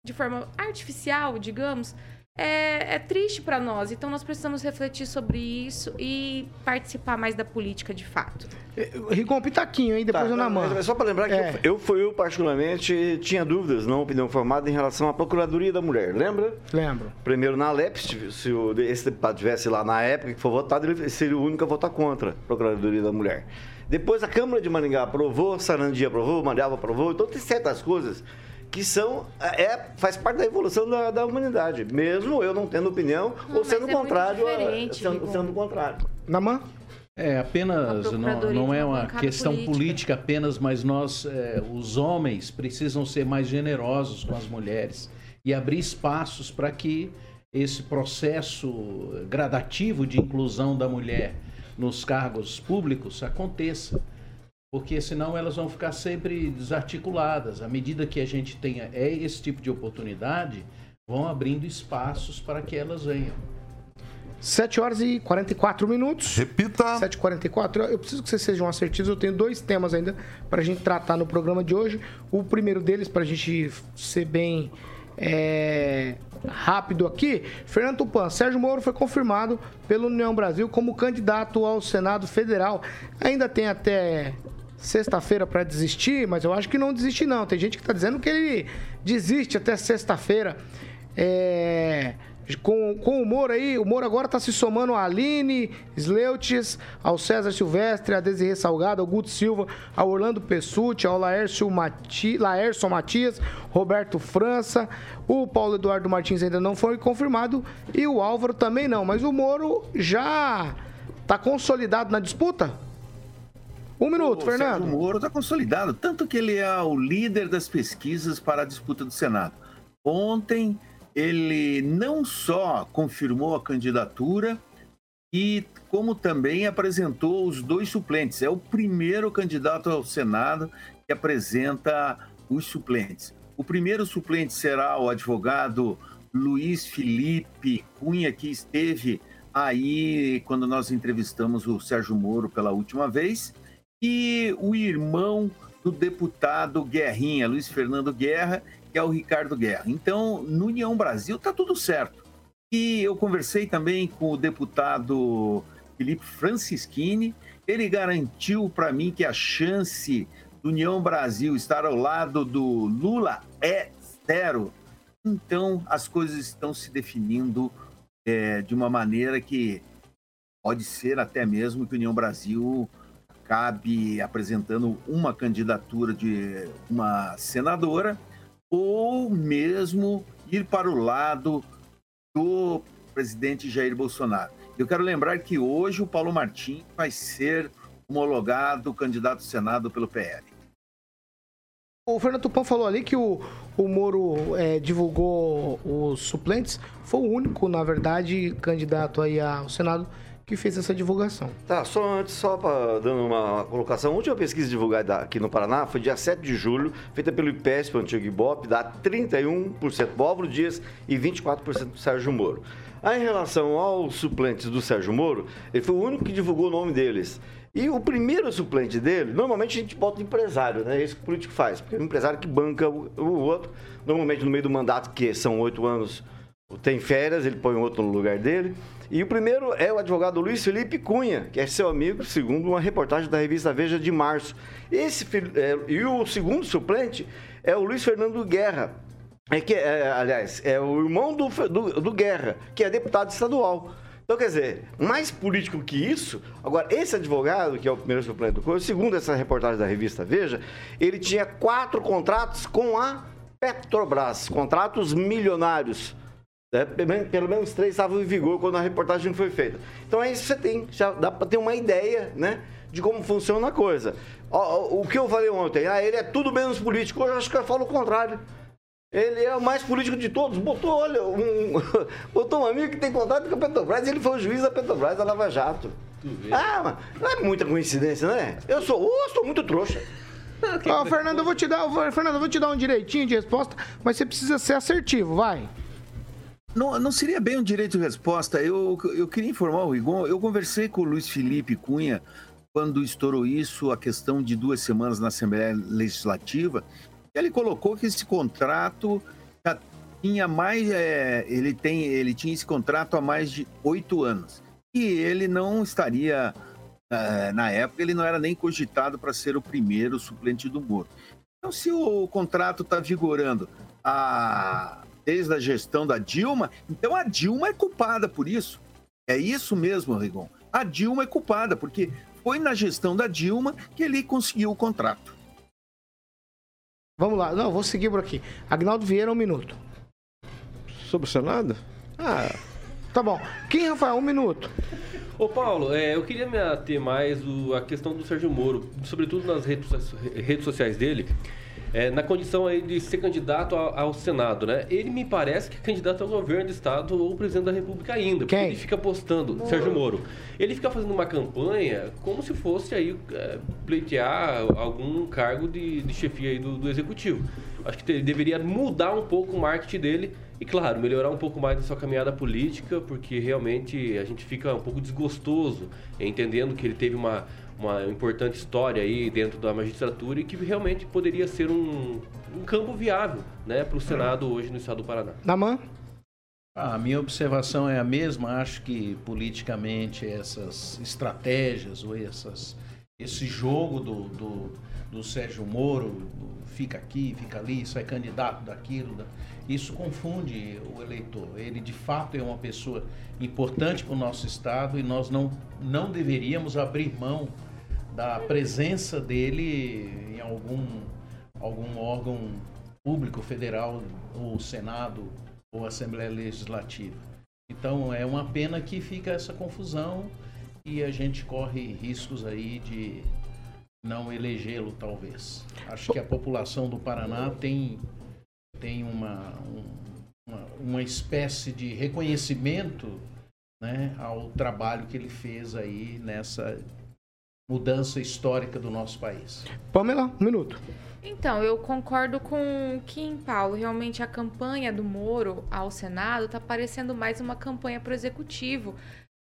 de forma artificial, digamos, é, é triste para nós. Então nós precisamos refletir sobre isso e participar mais da política de fato. Rigon, pitaquinho, hein? Depois Tá, eu na mão. Só para lembrar que É. eu, eu, fui, eu, particularmente, tinha dúvidas, não opinião formada, em relação à Procuradoria da Mulher, lembra? Lembro. Primeiro na Alep, se, o- esse deputado tivesse lá na época que foi votado, ele seria o único a votar contra a Procuradoria da Mulher. Depois a Câmara de Maringá aprovou, Sarandia aprovou, Mandiava aprovou, então tem certas coisas que são, é, faz parte da evolução da, da humanidade, mesmo eu não tendo opinião ou mas sendo é contrário, a- diferente, sendo, sendo contrário. Na mão? É, apenas, não, não é uma questão política. política. apenas, mas nós, é, os homens, precisam ser mais generosos com as mulheres e abrir espaços para que esse processo gradativo de inclusão da mulher nos cargos públicos aconteça. Porque senão elas vão ficar sempre desarticuladas. À medida que a gente tenha é, esse tipo de oportunidade, vão abrindo espaços para que elas venham. 7 horas e 44 minutos. Repita. 7 e 44 Eu preciso que vocês sejam assertivos. Eu tenho dois temas ainda para a gente tratar no programa de hoje. O primeiro deles, para a gente ser bem é, rápido aqui. Fernando Tupan, Sérgio Moro foi confirmado pelo União Brasil como candidato ao Senado Federal. Ainda tem até sexta-feira para desistir, mas eu acho que não desiste não. Tem gente que está dizendo que ele desiste até sexta-feira. É, com, com o Moro aí, o Moro agora está se somando a Aline Sleutes, ao César Silvestre, a Desirê Salgado, ao Guto Silva, ao Orlando Pessuti, ao Laércio Mati, Laércio Matias, Roberto França, o Paulo Eduardo Martins ainda não foi confirmado e o Álvaro também não, mas o Moro já está consolidado na disputa? Um minuto, o Fernando. Sérgio Moro está consolidado, tanto que ele é o líder das pesquisas para a disputa do Senado. Ontem, ele não só confirmou a candidatura, e como também apresentou os dois suplentes. É o primeiro candidato ao Senado que apresenta os suplentes. O primeiro suplente será o advogado Luiz Felipe Cunha, que esteve aí quando nós entrevistamos o Sérgio Moro pela última vez e o irmão do deputado Guerrinha, Luiz Fernando Guerra, que é o Ricardo Guerra. Então, no União Brasil tá tudo certo. E eu conversei também com o deputado Felipe Francischini, ele garantiu para mim que a chance do União Brasil estar ao lado do Lula é zero. Então, as coisas estão se definindo é, de uma maneira que pode ser até mesmo que a União Brasil acabe apresentando uma candidatura de uma senadora ou mesmo ir para o lado do presidente Jair Bolsonaro. Eu quero lembrar que hoje o Paulo Martins vai ser homologado candidato ao Senado pelo PL. O Fernando Tupan falou ali que o, o Moro é, divulgou os suplentes. Foi o único, na verdade, candidato aí ao Senado que fez essa divulgação. Tá, só antes, só pra, dando uma colocação, a última pesquisa divulgada aqui no Paraná foi dia 7 de julho, feita pelo IPESP, o antigo Ibope, dá 31% do Álvaro Dias e 24% do Sérgio Moro. Aí, em relação aos suplentes do Sérgio Moro, ele foi o único que divulgou o nome deles. E o primeiro suplente dele, normalmente a gente bota o empresário, né? É isso que o político faz. Porque é o empresário que banca o, o outro, normalmente no meio do mandato, que são oito anos, tem férias, ele põe outro no lugar dele. E o primeiro é o advogado Luiz Felipe Cunha, que é seu amigo, segundo uma reportagem da revista Veja de março. Esse, é, e o segundo suplente é o Luiz Fernando Guerra, é que, é, aliás, é o irmão do, do, do Guerra, que é deputado estadual. Então, quer dizer, mais político que isso. Agora, esse advogado, que é o primeiro suplente do Corpo, segundo essa reportagem da revista Veja, ele tinha quatro contratos com a Petrobras, contratos milionários. Né? Pelo men- Pelo menos três estavam em vigor quando a reportagem foi feita. Então é isso que você tem, já dá para ter uma ideia, né, de como funciona a coisa. Ó, O que eu falei ontem, ah, ele é tudo menos político, hoje eu acho que eu falo o contrário. Ele é o mais político de todos. Botou, olha, um, botou um amigo que tem contato com a Petrobras e ele foi o juiz da Petrobras da Lava Jato. Ah, mas não é muita coincidência, né? Eu sou, eu sou muito trouxa. Ó, Fernando, eu vou te dar, Fernando, eu vou te dar um direitinho de resposta, mas você precisa ser assertivo, vai. Não, não seria bem um direito de resposta. Eu, eu queria informar o Rigon. Eu conversei com o Luiz Felipe Cunha quando estourou isso, a questão de duas semanas na Assembleia Legislativa. Ele colocou que esse contrato já tinha mais. é, ele, tem, ele tinha esse contrato há mais de oito anos. E ele não estaria. é, na época, ele não era nem cogitado para ser o primeiro suplente do Moro. Então, se o contrato está vigorando a- desde a gestão da Dilma, então a Dilma é culpada por isso. É isso mesmo, Rigon. A Dilma é culpada, porque foi na gestão da Dilma que ele conseguiu o contrato. Vamos lá, não, vou seguir por aqui. Agnaldo Vieira, um minuto. Sobre o Senado? Ah, tá bom. Quem, Rafael? Um minuto. Ô Paulo, é, eu queria me ater mais o, a questão do Sérgio Moro, sobretudo nas redes, redes sociais dele, é, na condição aí de ser candidato ao, ao Senado, né? Ele me parece que é candidato ao governo do Estado ou presidente da República ainda. Porque ele fica postando, Sérgio Moro. Ele fica fazendo uma campanha como se fosse aí é, pleitear algum cargo de, de chefia aí do, do Executivo. Acho que ele deveria mudar um pouco o marketing dele e, claro, melhorar um pouco mais a sua caminhada política, porque realmente a gente fica um pouco desgostoso entendendo que ele teve uma, uma importante história aí dentro da magistratura e que realmente poderia ser um, um campo viável né, para o Senado hoje no estado do Paraná. Namã? Ah, a minha observação é a mesma. Acho que politicamente essas estratégias ou essas, esse jogo do, do, do Sérgio Moro, fica aqui, fica ali, sai candidato daquilo, da- isso confunde o eleitor. Ele de fato é uma pessoa importante para o nosso Estado e nós não, não deveríamos abrir mão da presença dele em algum, algum órgão público, federal, ou Senado, ou Assembleia Legislativa. Então é uma pena que fica essa confusão e a gente corre riscos aí de não elegê-lo, talvez. Acho que a população do Paraná tem, tem uma, um- uma, uma espécie de reconhecimento né, ao trabalho que ele fez aí nessa mudança histórica do nosso país. Pamela, um minuto. Então, eu concordo com o Kim Paulo. Realmente a campanha do Moro ao Senado está parecendo mais uma campanha para o executivo.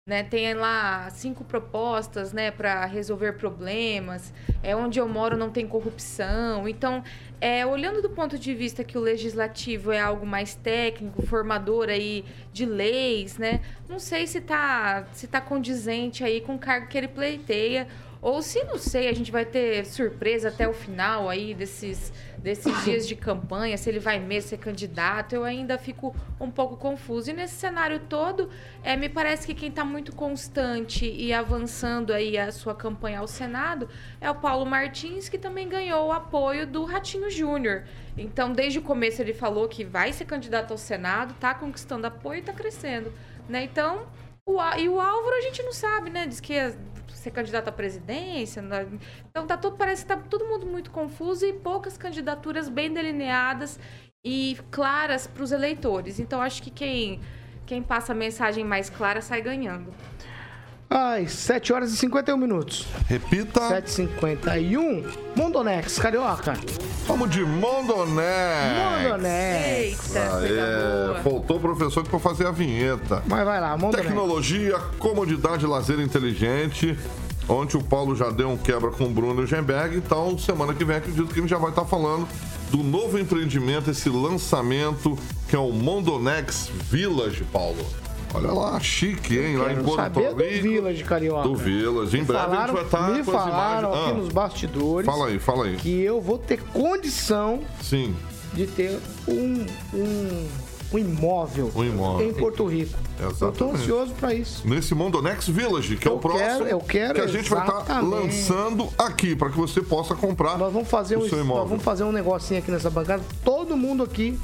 Né? Tem lá cinco propostas né, para resolver problemas. É onde eu moro não tem corrupção. Então, é, olhando do ponto de vista que o legislativo é algo mais técnico, formador aí de leis, né? Não sei se tá, se tá condizente aí com o cargo que ele pleiteia. Ou se, não sei, a gente vai ter surpresa até o final aí desses, desses dias de campanha, se ele vai mesmo ser candidato, eu ainda fico um pouco confuso. E nesse cenário todo, é, me parece que quem está muito constante e avançando aí a sua campanha ao Senado é o Paulo Martins, que também ganhou o apoio do Ratinho Júnior. Então, desde o começo ele falou que vai ser candidato ao Senado, tá conquistando apoio e tá crescendo, né? Então, o, e o Álvaro a gente não sabe, né? Diz que ia ser candidato à presidência. né? Então tá tudo, parece que tá todo mundo muito confuso e poucas candidaturas bem delineadas e claras para os eleitores. Então acho que quem, quem passa a mensagem mais clara sai ganhando. Ai, 7 horas e 51 minutos. Repita. 7h51. Mondonex, carioca. Vamos de Mondonex. Mondonex. Aê, faltou o professor para fazer a vinheta. Mas vai lá, Mondonex. Tecnologia, comodidade, lazer inteligente. Ontem o Paulo já deu um quebra com o Bruno Gemberg, então semana que vem acredito que ele já vai estar falando do novo empreendimento, esse lançamento que é o Mondonex Village, Paulo. Olha lá, chique, hein? Lá em Porto saber do Rico. Village, carioca. Do Village. Em Me breve a gente falaram- vai estar Me com as falaram imagens. aqui Ah, nos bastidores Fala aí, fala aí. que eu vou ter condição Sim. de ter um, um, um imóvel, Um imóvel. em Porto Rico. Eu tô Exatamente. ansioso para isso. Nesse Mondonex Village, que é Eu o próximo quero- eu quero que a gente vai estar exatamente. lançando aqui para que você possa comprar Nós vamos fazer o um, seu nós imóvel. vamos fazer um negocinho aqui nessa bancada. Todo mundo aqui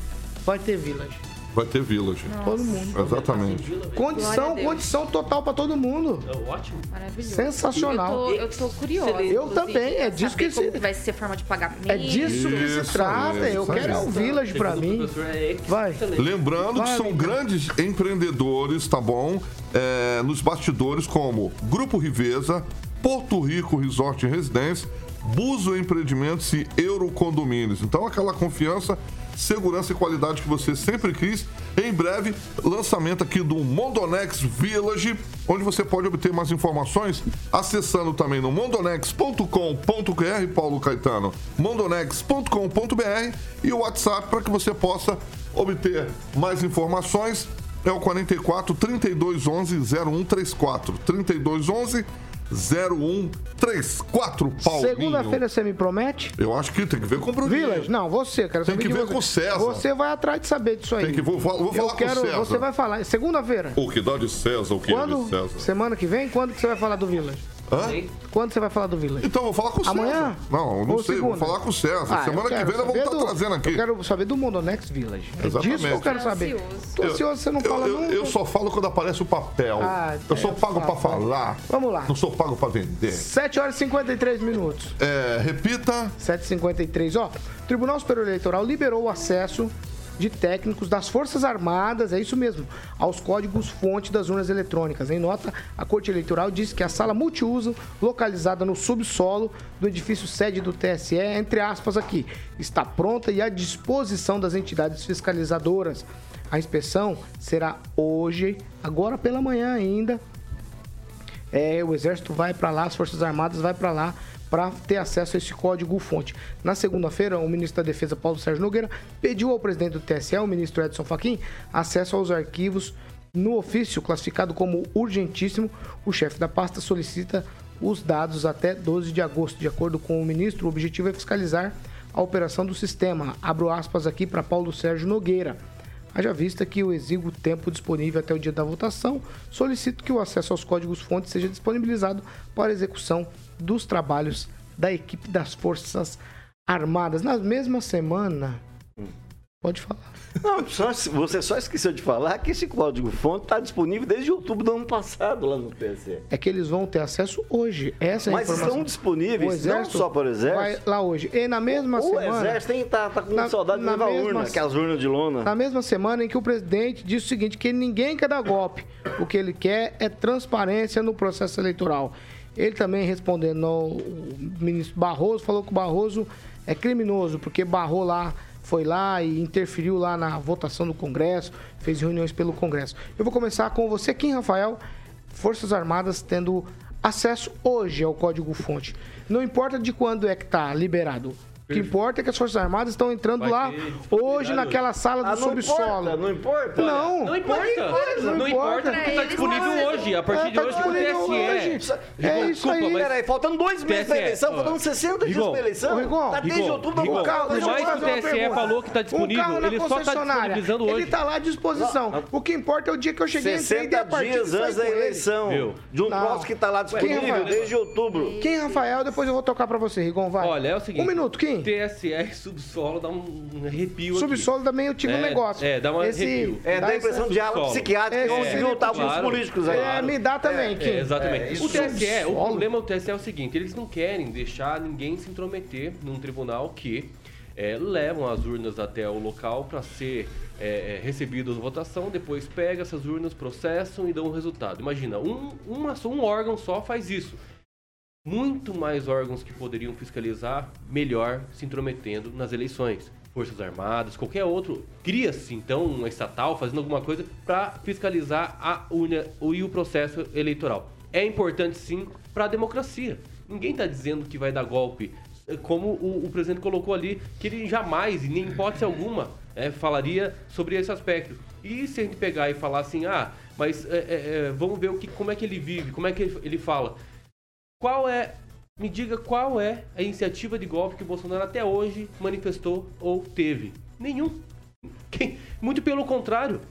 vai ter village. Vai ter Village. Todo mundo. Exatamente. Condição, condição total para todo mundo. Ótimo. Maravilhoso. Sensacional. Eu tô, eu tô curiosa. Eu também, é disso que se- vai ser forma de pagamento. É disso que se trata. isso, Eu isso quero um village para mim. é Vai. Lembrando que são grandes empreendedores, tá bom? É, nos bastidores, como Grupo Riveza, Porto Rico Resort e Residência, Buzo Empreendimentos e Eurocondomínios. Então, aquela confiança, segurança e qualidade que você sempre quis. Em breve, lançamento aqui do Mondonex Village, onde você pode obter mais informações acessando também no mondonex.com.br, Paulo Caetano, mondonex.com.br e o WhatsApp para que você possa obter mais informações é o 44 3211 0134. 3211 0134, Paulinho. Segunda-feira você me promete? Eu acho que tem que ver com o Bruninho. Village? Não, você, quero Tem que ver você. com o César. Você vai atrás de saber disso aí. Tem que- vou- vou- falar com o quero, César. Você vai falar. Segunda-feira. O que dá de César, o que é Quando? de César. Semana que vem? Quando que você vai falar do Village? Hã? Quando você vai falar do Village? Então, vou falar com o César. Amanhã? Não, não Ou sei, segunda? vou falar com o César. Ah, eu Semana que quero vem nós vamos saber estar do- trazendo aqui. Eu quero saber do Mondonex Village. É Exatamente. disso que eu quero saber. Tô ansioso, você não Eu- fala eu, nunca. eu só falo quando aparece o papel. Ah, eu sou é, pago pra fala. falar. Vamos lá. Não sou pago pra vender. 7 horas e 53 minutos. É, repita. 7h53. Ó, o Tribunal Superior Eleitoral liberou o acesso de técnicos das Forças Armadas, é isso mesmo, aos códigos-fonte das urnas eletrônicas. Em nota, a Corte Eleitoral disse que a sala multiuso, localizada no subsolo do edifício sede do TSE, entre aspas aqui, está pronta e à disposição das entidades fiscalizadoras. A inspeção será hoje, agora pela manhã ainda, é, o Exército vai para lá, as Forças Armadas vai para lá para ter acesso a esse código-fonte. Na segunda-feira, o ministro da Defesa, Paulo Sérgio Nogueira, pediu ao presidente do TSE, o ministro Edson Fachin, acesso aos arquivos no ofício classificado como urgentíssimo. O chefe da pasta solicita os dados até 12 de agosto. De acordo com o ministro, o objetivo é fiscalizar a operação do sistema. Abro aspas aqui para Paulo Sérgio Nogueira. Haja vista que o exíguo tempo disponível até o dia da votação, solicito que o acesso aos códigos-fontes seja disponibilizado para execução dos trabalhos da equipe das Forças Armadas. Na mesma semana. Pode falar. Não, só- você só esqueceu de falar que esse código-fonte está disponível desde outubro do ano passado lá no TSE. É que eles vão ter acesso hoje. Essa é a Mas estão disponíveis O não só para o Exército. Lá hoje. E na mesma o semana. Exército tem, tá, com Na- saudade de levar mesma- urna, aquelas urnas de lona. Na mesma semana em que o presidente disse o seguinte, que ninguém quer dar golpe. O que ele quer é transparência no processo eleitoral. Ele também respondendo ao ministro Barroso, falou que o Barroso é criminoso, porque barrou lá, foi lá e interferiu lá na votação do Congresso, fez reuniões pelo Congresso. Eu vou começar com você, Kim Rafael, Forças Armadas tendo acesso hoje ao código-fonte. Não importa de quando é que está liberado. O que importa é que as Forças Armadas estão entrando Vai lá ter hoje naquela hoje. sala do Ah, não subsolo. importa, não importa? Não, Não importa. Não, importa porque está disponível hoje. A partir É, de tá hoje, o disponível TSE. hoje. É Rigon, isso aí. mas- Peraí, faltando dois meses pra TSE, eleição, faltando 60 dias Rigon, pra eleição. Ô, Rigon, tá desde outubro Rigon, ano passado. por mais que o TSE falou que tá disponível, carro na ele só tá concessionária, disponibilizando hoje. Ele tá lá à disposição. O que importa é o dia que eu cheguei, entrei e 60 a partida dias antes da eleição. De um troço que tá lá disponível Rafael? desde outubro. Quem, Rafael? Depois eu vou tocar pra você, Rigon, vai. Olha, é o seguinte. Um minuto, quem? TSE e subsolo dá um arrepio aqui. Subsolo também eu tive um É, negócio. é, dá uma arrepio. É, dá a impressão de aula Subsolo. psiquiátrica, É, onde é, viu tá alguns claro. políticos aí. É, me dá também, Kim. É, exatamente. É, o TSE, o problema do TSE é o seguinte, eles não querem deixar ninguém se intrometer num tribunal que é, levam as urnas até o local para ser é, é, recebidas a votação, depois pega essas urnas, processam e dão um resultado. Imagina, um, uma, um órgão só faz isso. Muito mais órgãos que poderiam fiscalizar, melhor se intrometendo nas eleições. Forças Armadas, qualquer outro. Cria-se, então, uma estatal fazendo alguma coisa para fiscalizar a urna e o processo eleitoral. É importante, sim, para a democracia. Ninguém está dizendo que vai dar golpe. Como o, o presidente colocou ali, que ele jamais, e nem em hipótese alguma, é, falaria sobre esse aspecto. E se a gente pegar e falar assim, ah, mas é, é, vamos ver o que, como é que ele vive, como é que ele, ele fala. Qual é, me diga qual é a iniciativa de golpe que Bolsonaro até hoje manifestou ou teve? Nenhum. Quem- Muito pelo contrário.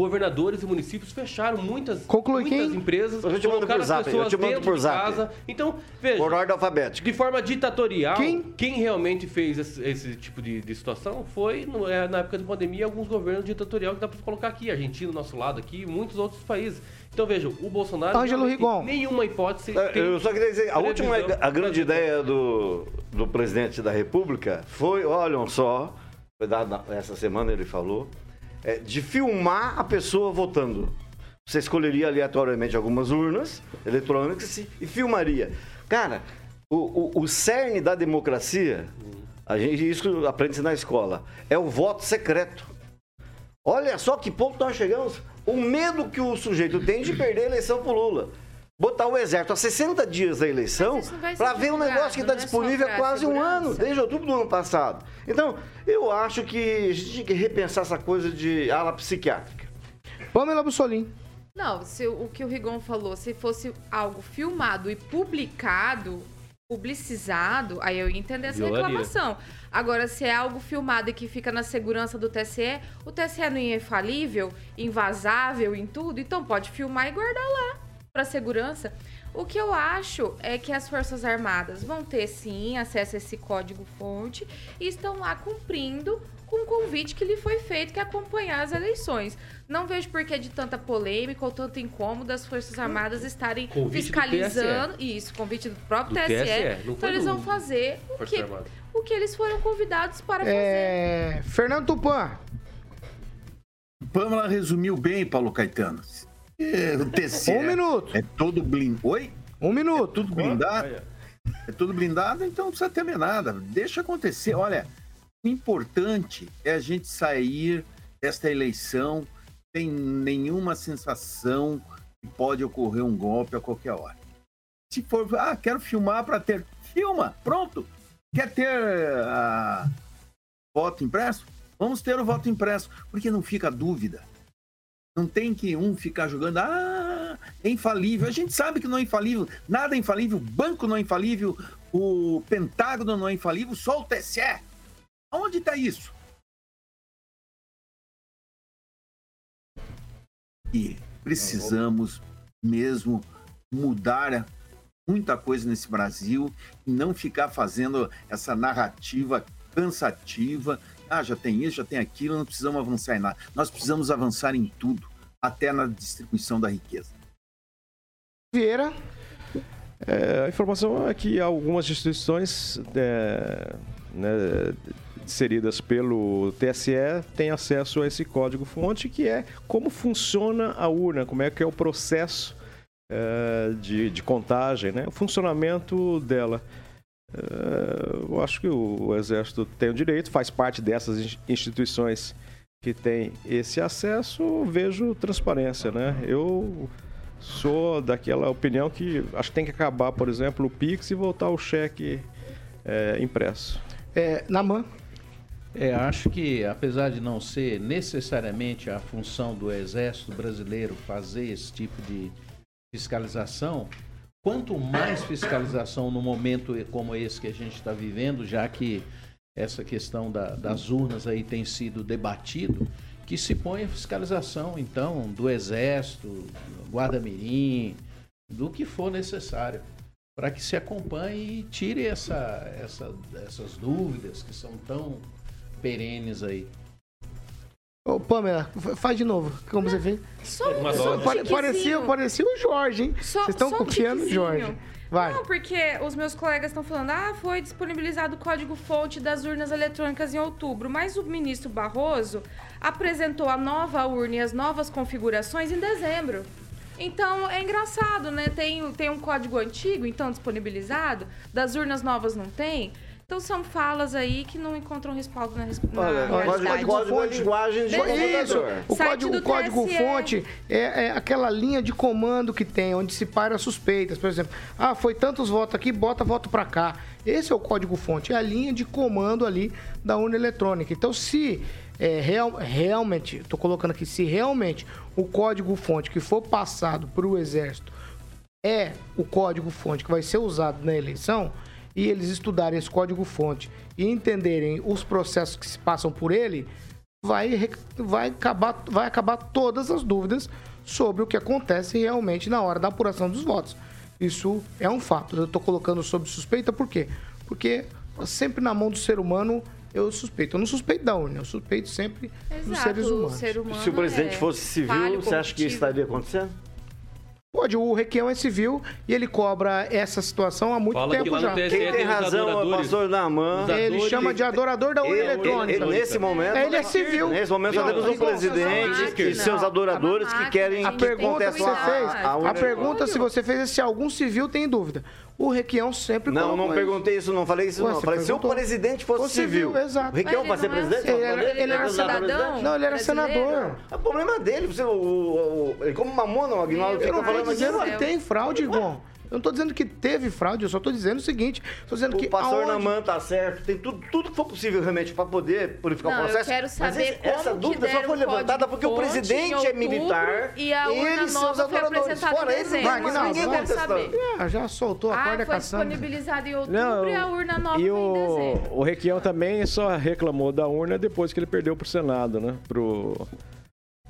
Governadores e municípios fecharam muitas, Conclui muitas quem? empresas, Eu te mando por as zap, pessoas eu te mando dentro por de zap. casa. Então, veja, Por ordem alfabética. de forma ditatorial, Quem? realmente fez esse, esse tipo de, de situação foi no- é, na época de pandemia alguns governos ditatorial que dá para colocar aqui, Argentina do nosso lado aqui, e muitos outros países. Então vejam, o Bolsonaro Ângelo realmente, Rigon. nenhuma hipótese. É, tem Eu só queria dizer, a última, a grande pra- ideia do, do presidente da República foi, olham só, foi dado na- essa semana ele falou, é, de filmar a pessoa votando. Você escolheria aleatoriamente algumas urnas eletrônicas e, filmaria. Cara, o, o, o cerne da democracia, a gente, isso aprende na escola, é o voto secreto. Olha só que ponto nós chegamos. O medo que o sujeito tem de perder a eleição pro Lula. Botar o exército a 60 dias da eleição para ver um negócio que está é disponível há quase um segurança. ano, desde outubro do ano passado. Então, eu acho que a gente tinha que repensar essa coisa de ala psiquiátrica. Pamela Bussolim. Não, se o que o Rigon falou, se fosse algo filmado e publicado, publicizado, aí eu ia entender essa Violaria. reclamação. Agora, se é algo filmado e que fica na segurança do TSE, o TSE não é infalível, invasável em tudo, então pode filmar e guardar lá para segurança. O que eu acho é que as Forças Armadas vão ter sim acesso a esse código-fonte e estão lá cumprindo com o convite que lhe foi feito, que é acompanhar as eleições. Não vejo por que de tanta polêmica ou tanto incômodo as Forças Armadas estarem Convite do fiscalizando. Isso, convite do próprio Do TSE. TSE, então eles vão fazer o que, o que eles foram convidados para fazer. É, Fernando Tupan. Pamela resumiu bem, Paulo Caetano. É, o Um minuto. é todo blindado. Oi? Um minuto. Tudo blindado? É tudo blindado, então não precisa temer nada. Deixa acontecer. Olha, o importante é a gente sair desta eleição sem nenhuma sensação que pode ocorrer um golpe a qualquer hora. Se for, ah, quero filmar para ter. Filma, pronto. Quer ter ah, voto impresso? Vamos ter o voto impresso, porque não fica dúvida. Não tem que um ficar jogando, ah, é infalível. A gente sabe que não é infalível, nada é infalível, banco não é infalível, o Pentágono não é infalível, só o TSE. Onde está isso? E precisamos mesmo mudar muita coisa nesse Brasil e não ficar fazendo essa narrativa cansativa. Ah, já tem isso, já tem aquilo, não precisamos avançar em nada. Nós precisamos avançar em tudo, até na distribuição da riqueza. Vieira. É, a informação é que algumas instituições é, né, inseridas pelo TSE têm acesso a esse código-fonte, que é como funciona a urna, como é que é o processo é, de, de contagem, né, o funcionamento dela. É, eu acho que o, Exército tem o direito, faz parte dessas in- instituições que têm esse acesso, vejo transparência, né? Eu sou daquela opinião que acho que tem que acabar, por exemplo, o Pix e voltar o cheque é, impresso. É, Naman. É, acho que apesar de não ser necessariamente a função do Exército Brasileiro fazer esse tipo de fiscalização, quanto mais fiscalização no momento como esse que a gente está vivendo, já que essa questão da- das urnas aí tem sido debatido, que se ponha fiscalização, então, do Exército, Guarda Mirim, do que for necessário, para que se acompanhe e tire essa, essa, essas dúvidas que são tão perenes aí. Ô, Pamela, fa- faz de novo, como você fez. Só, Uma só um parecia, parecia o Jorge, hein? Só- Vocês estão um copiando o. Jorge. Vai. Não, porque os meus colegas estão falando, ah, foi disponibilizado o código-fonte das urnas eletrônicas em outubro, mas o ministro Barroso apresentou a nova urna e as novas configurações em dezembro. Então é engraçado, né? Tem, tem um código antigo, então disponibilizado, das urnas novas não tem. Então são falas aí que não encontram respaldo na, na Olha, realidade. código é linguagem de. Isso, o Site código, o código fonte é, é aquela linha de comando que tem, onde se para suspeitas. Por exemplo, ah, foi tantos votos aqui, bota voto para cá. Esse é o código fonte, é a linha de comando ali da urna eletrônica. Então, se é, real, realmente, estou colocando aqui, se realmente o código fonte que for passado para o Exército é o código fonte que vai ser usado na eleição, e eles estudarem esse código-fonte e entenderem os processos que se passam por ele, vai, vai, acabar, vai acabar todas as dúvidas sobre o que acontece realmente na hora da apuração dos votos. Isso é um fato. Eu estou colocando sob suspeita por quê? Porque sempre na mão do ser humano eu suspeito. Eu não suspeito da urna, eu suspeito sempre dos Exato, seres o humanos. ser humano Se o presidente é fosse civil, falho, você acha que isso estaria acontecendo? Pode, o Requião é civil e ele cobra essa situação há muito Fala que tempo lá no já. TSE Quem tem razão é o pastor Naman. Ele chama de adorador da urna Ele- eletrônica. ele- nesse momento, Ele é civil. Nesse momento, nós temos um presidente e seus adoradores que querem A que pergunta que aconteça você a- fez, a pergunta se você fez é se algum civil tem dúvida. O Requião sempre Não, não perguntei isso, não falei isso, Ué, não. Falei se o presidente fosse civil, civil. exato. O Requião vai ser não é presidente? Ele era, ele era Não, cidadão? Não, ele era brasileiro? senador. O problema é dele. Você, o, o, o- ele como mamona, o Aguinaldo fica não falando aqui. céu. tem fraude, Gon. Eu não tô dizendo que teve fraude, eu só tô dizendo o seguinte. Tô dizendo que O pastor aonde- Naman tá certo, tem tudo, tudo que for possível realmente para poder purificar Não, o eu processo. quero Mas saber esse- como essa que dúvida só foi o levantada porque o presidente é militar e a urna ele e seus nova foi adoradores. Fora em ele, dezembro. Vai, Mas Aguinaldo, ninguém vai. quer saber. Ah, já soltou a Ah, corda foi caçando. disponibilizado em outubro Não, e a urna nova e dezembro. o, o Requião também só reclamou da urna depois que ele perdeu pro Senado, né? Pro,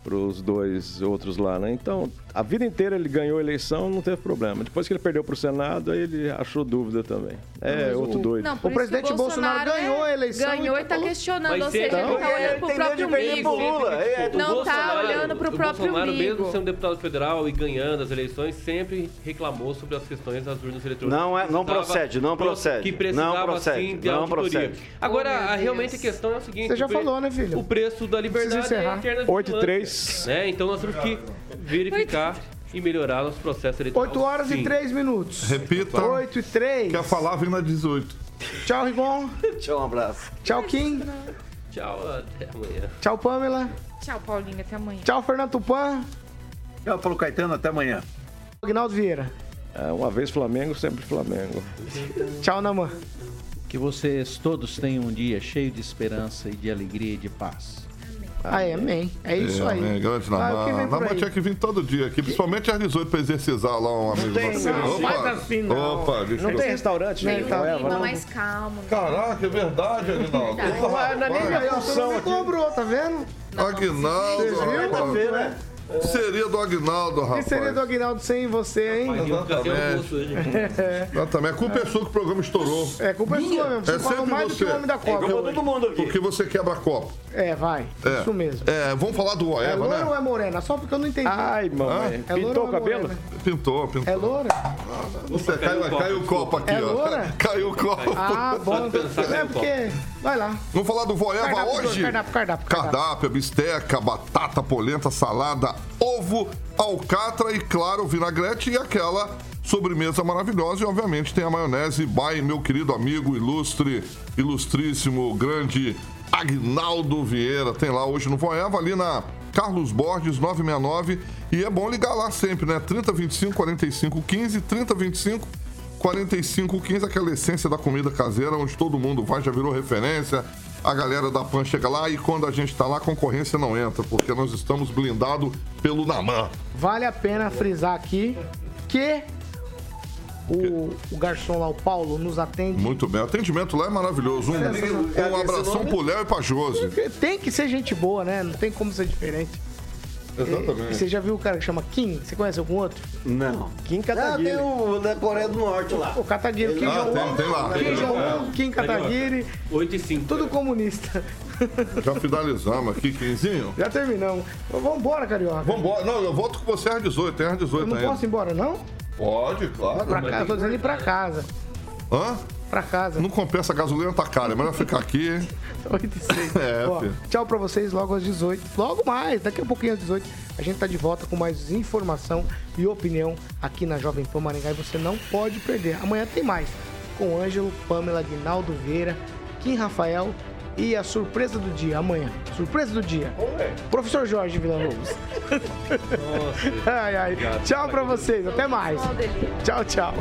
pros dois outros lá, né? Então, a vida inteira ele ganhou a eleição, não teve problema. Depois que ele perdeu pro Senado, aí ele achou dúvida também. É, Mas o- outro doido. Não, O presidente Bolsonaro ganhou a eleição Ganhou e e tá falou- questionando, ou seja, sempre- ele tá Então, olhando tem medo próprio umbigo. Lula. É, O Não tá Bolsonaro- olhando pro o próprio Bolsonaro, umbigo. mesmo sendo deputado federal e ganhando as eleições, sempre reclamou sobre as questões das urnas eletrônicas. Não é- não procede, não procede. Que precisava, Não procede, sim, de não auditoria. procede. Agora, Oh, a- realmente a questão é o seguinte... Você já o falou, né, filho? O preço da liberdade é encerrar. eterna 8 e vigilância, 3. Né? Então nós temos que verificar e melhorar nosso processo eleitoral. 8 horas Sim. e 3 minutos. Repita. 8 e 3. Quer falar, vem na 18. Tchau, Rigon. Tchau, um abraço. Tchau, Kim. Tchau, até amanhã. Tchau, Pamela. Tchau, Paulinho, até amanhã. Tchau, Fernando Tupan. Tchau, Paulo Caetano, até amanhã. Agnaldo Vieira. É, uma vez Flamengo, sempre Flamengo. Tchau, Naman. Que vocês todos tenham um dia cheio de esperança e de alegria e de paz. Ah, é, amém. É isso é, aí. amém. Grande Ah, Namã. por Namã tinha que vir todo dia aqui, principalmente às 18 pra exercizar lá um amigo tem, nosso. não, faz assim, não. Opa, Não tem restaurante, Não, né? tá. Clima não? mais calmo. né? Caraca, é verdade, Aguinaldo. Opa, Não é nem minha função aqui. cobrou, tá vendo? Aguinaldo, rapaz. Seria do Aguinaldo, O que rapaz. seria do Aguinaldo sem você, hein? Almoço hoje. Exatamente. A culpa é sua que o programa estourou. É culpa sua mesmo. Você É falou sempre mais do que você. o homem da É Copa. como todo mundo aqui. Porque você quebra copo. É, vai. É. Isso mesmo. É, vamos falar do É Oeva, loura ou né? é morena? Só porque eu não entendi. Ai, mamãe. É loura Pintou ou o é cabelo? morena? Pintou, pintou. É loura? Você caiu, caiu o copo aqui, É ó. loura? Caiu o copo. Ah, bom. é É porque... Vai lá. Vamos falar do Voeva Cardápio, hoje? cardápio, cardápio, cardápio. Cardápio, bisteca, batata, polenta, salada, ovo, alcatra e, claro, vinagrete e aquela sobremesa maravilhosa. E, obviamente, tem a maionese by meu querido amigo, ilustre, ilustríssimo, grande Agnaldo Vieira. Tem lá hoje no Voeva, ali na Carlos Borges 969. E é bom ligar lá sempre, né? 3025 45 15, 3025 4515, aquela essência da comida caseira, onde todo mundo vai, já virou referência. A galera da PAN chega lá e quando a gente tá lá, a concorrência não entra, porque nós estamos blindados pelo Namã. Vale a pena frisar aqui que o, o garçom lá, o Paulo, nos atende. Muito bem. O atendimento lá é maravilhoso. Um, um abração pro Léo e pra Josi. Tem que ser gente boa, né? Não tem como ser diferente. E Você já viu o cara que chama Kim? Você conhece algum outro? Não. Kim Ah, Kataguiri. tem o da Coreia do Norte lá. O Kataguiri, Kim Ah, tem, tem lá. Kim Jong-un, Kim Kataguiri, 8 e 5. tudo comunista. Já finalizamos aqui, Quinzinho. Já terminamos. Então, Vambora, Carioca. Vambora. Não, eu volto com você às 18, tem às 18 Eu não ainda. posso ir embora, não? Pode, claro. Pra casa, eu tô dizendo ir pra casa. Hã? Pra casa. Não compensa, a gasolina tá cara. É melhor ficar aqui. 8 e 6. É, Ó, tchau pra vocês logo às 18. Logo mais, daqui a pouquinho às 18. A gente tá de volta com mais informação e opinião aqui na Jovem Pan Maringá. E você não pode perder. Amanhã tem mais. Com Ângelo, Pamela, Guinaldo Vieira, Kim Rafael e a surpresa do dia. Amanhã. Surpresa do dia. Professor Jorge Vila Lobos. Nossa. ai, ai. Tchau pra vocês. Até mais. Tchau, tchau.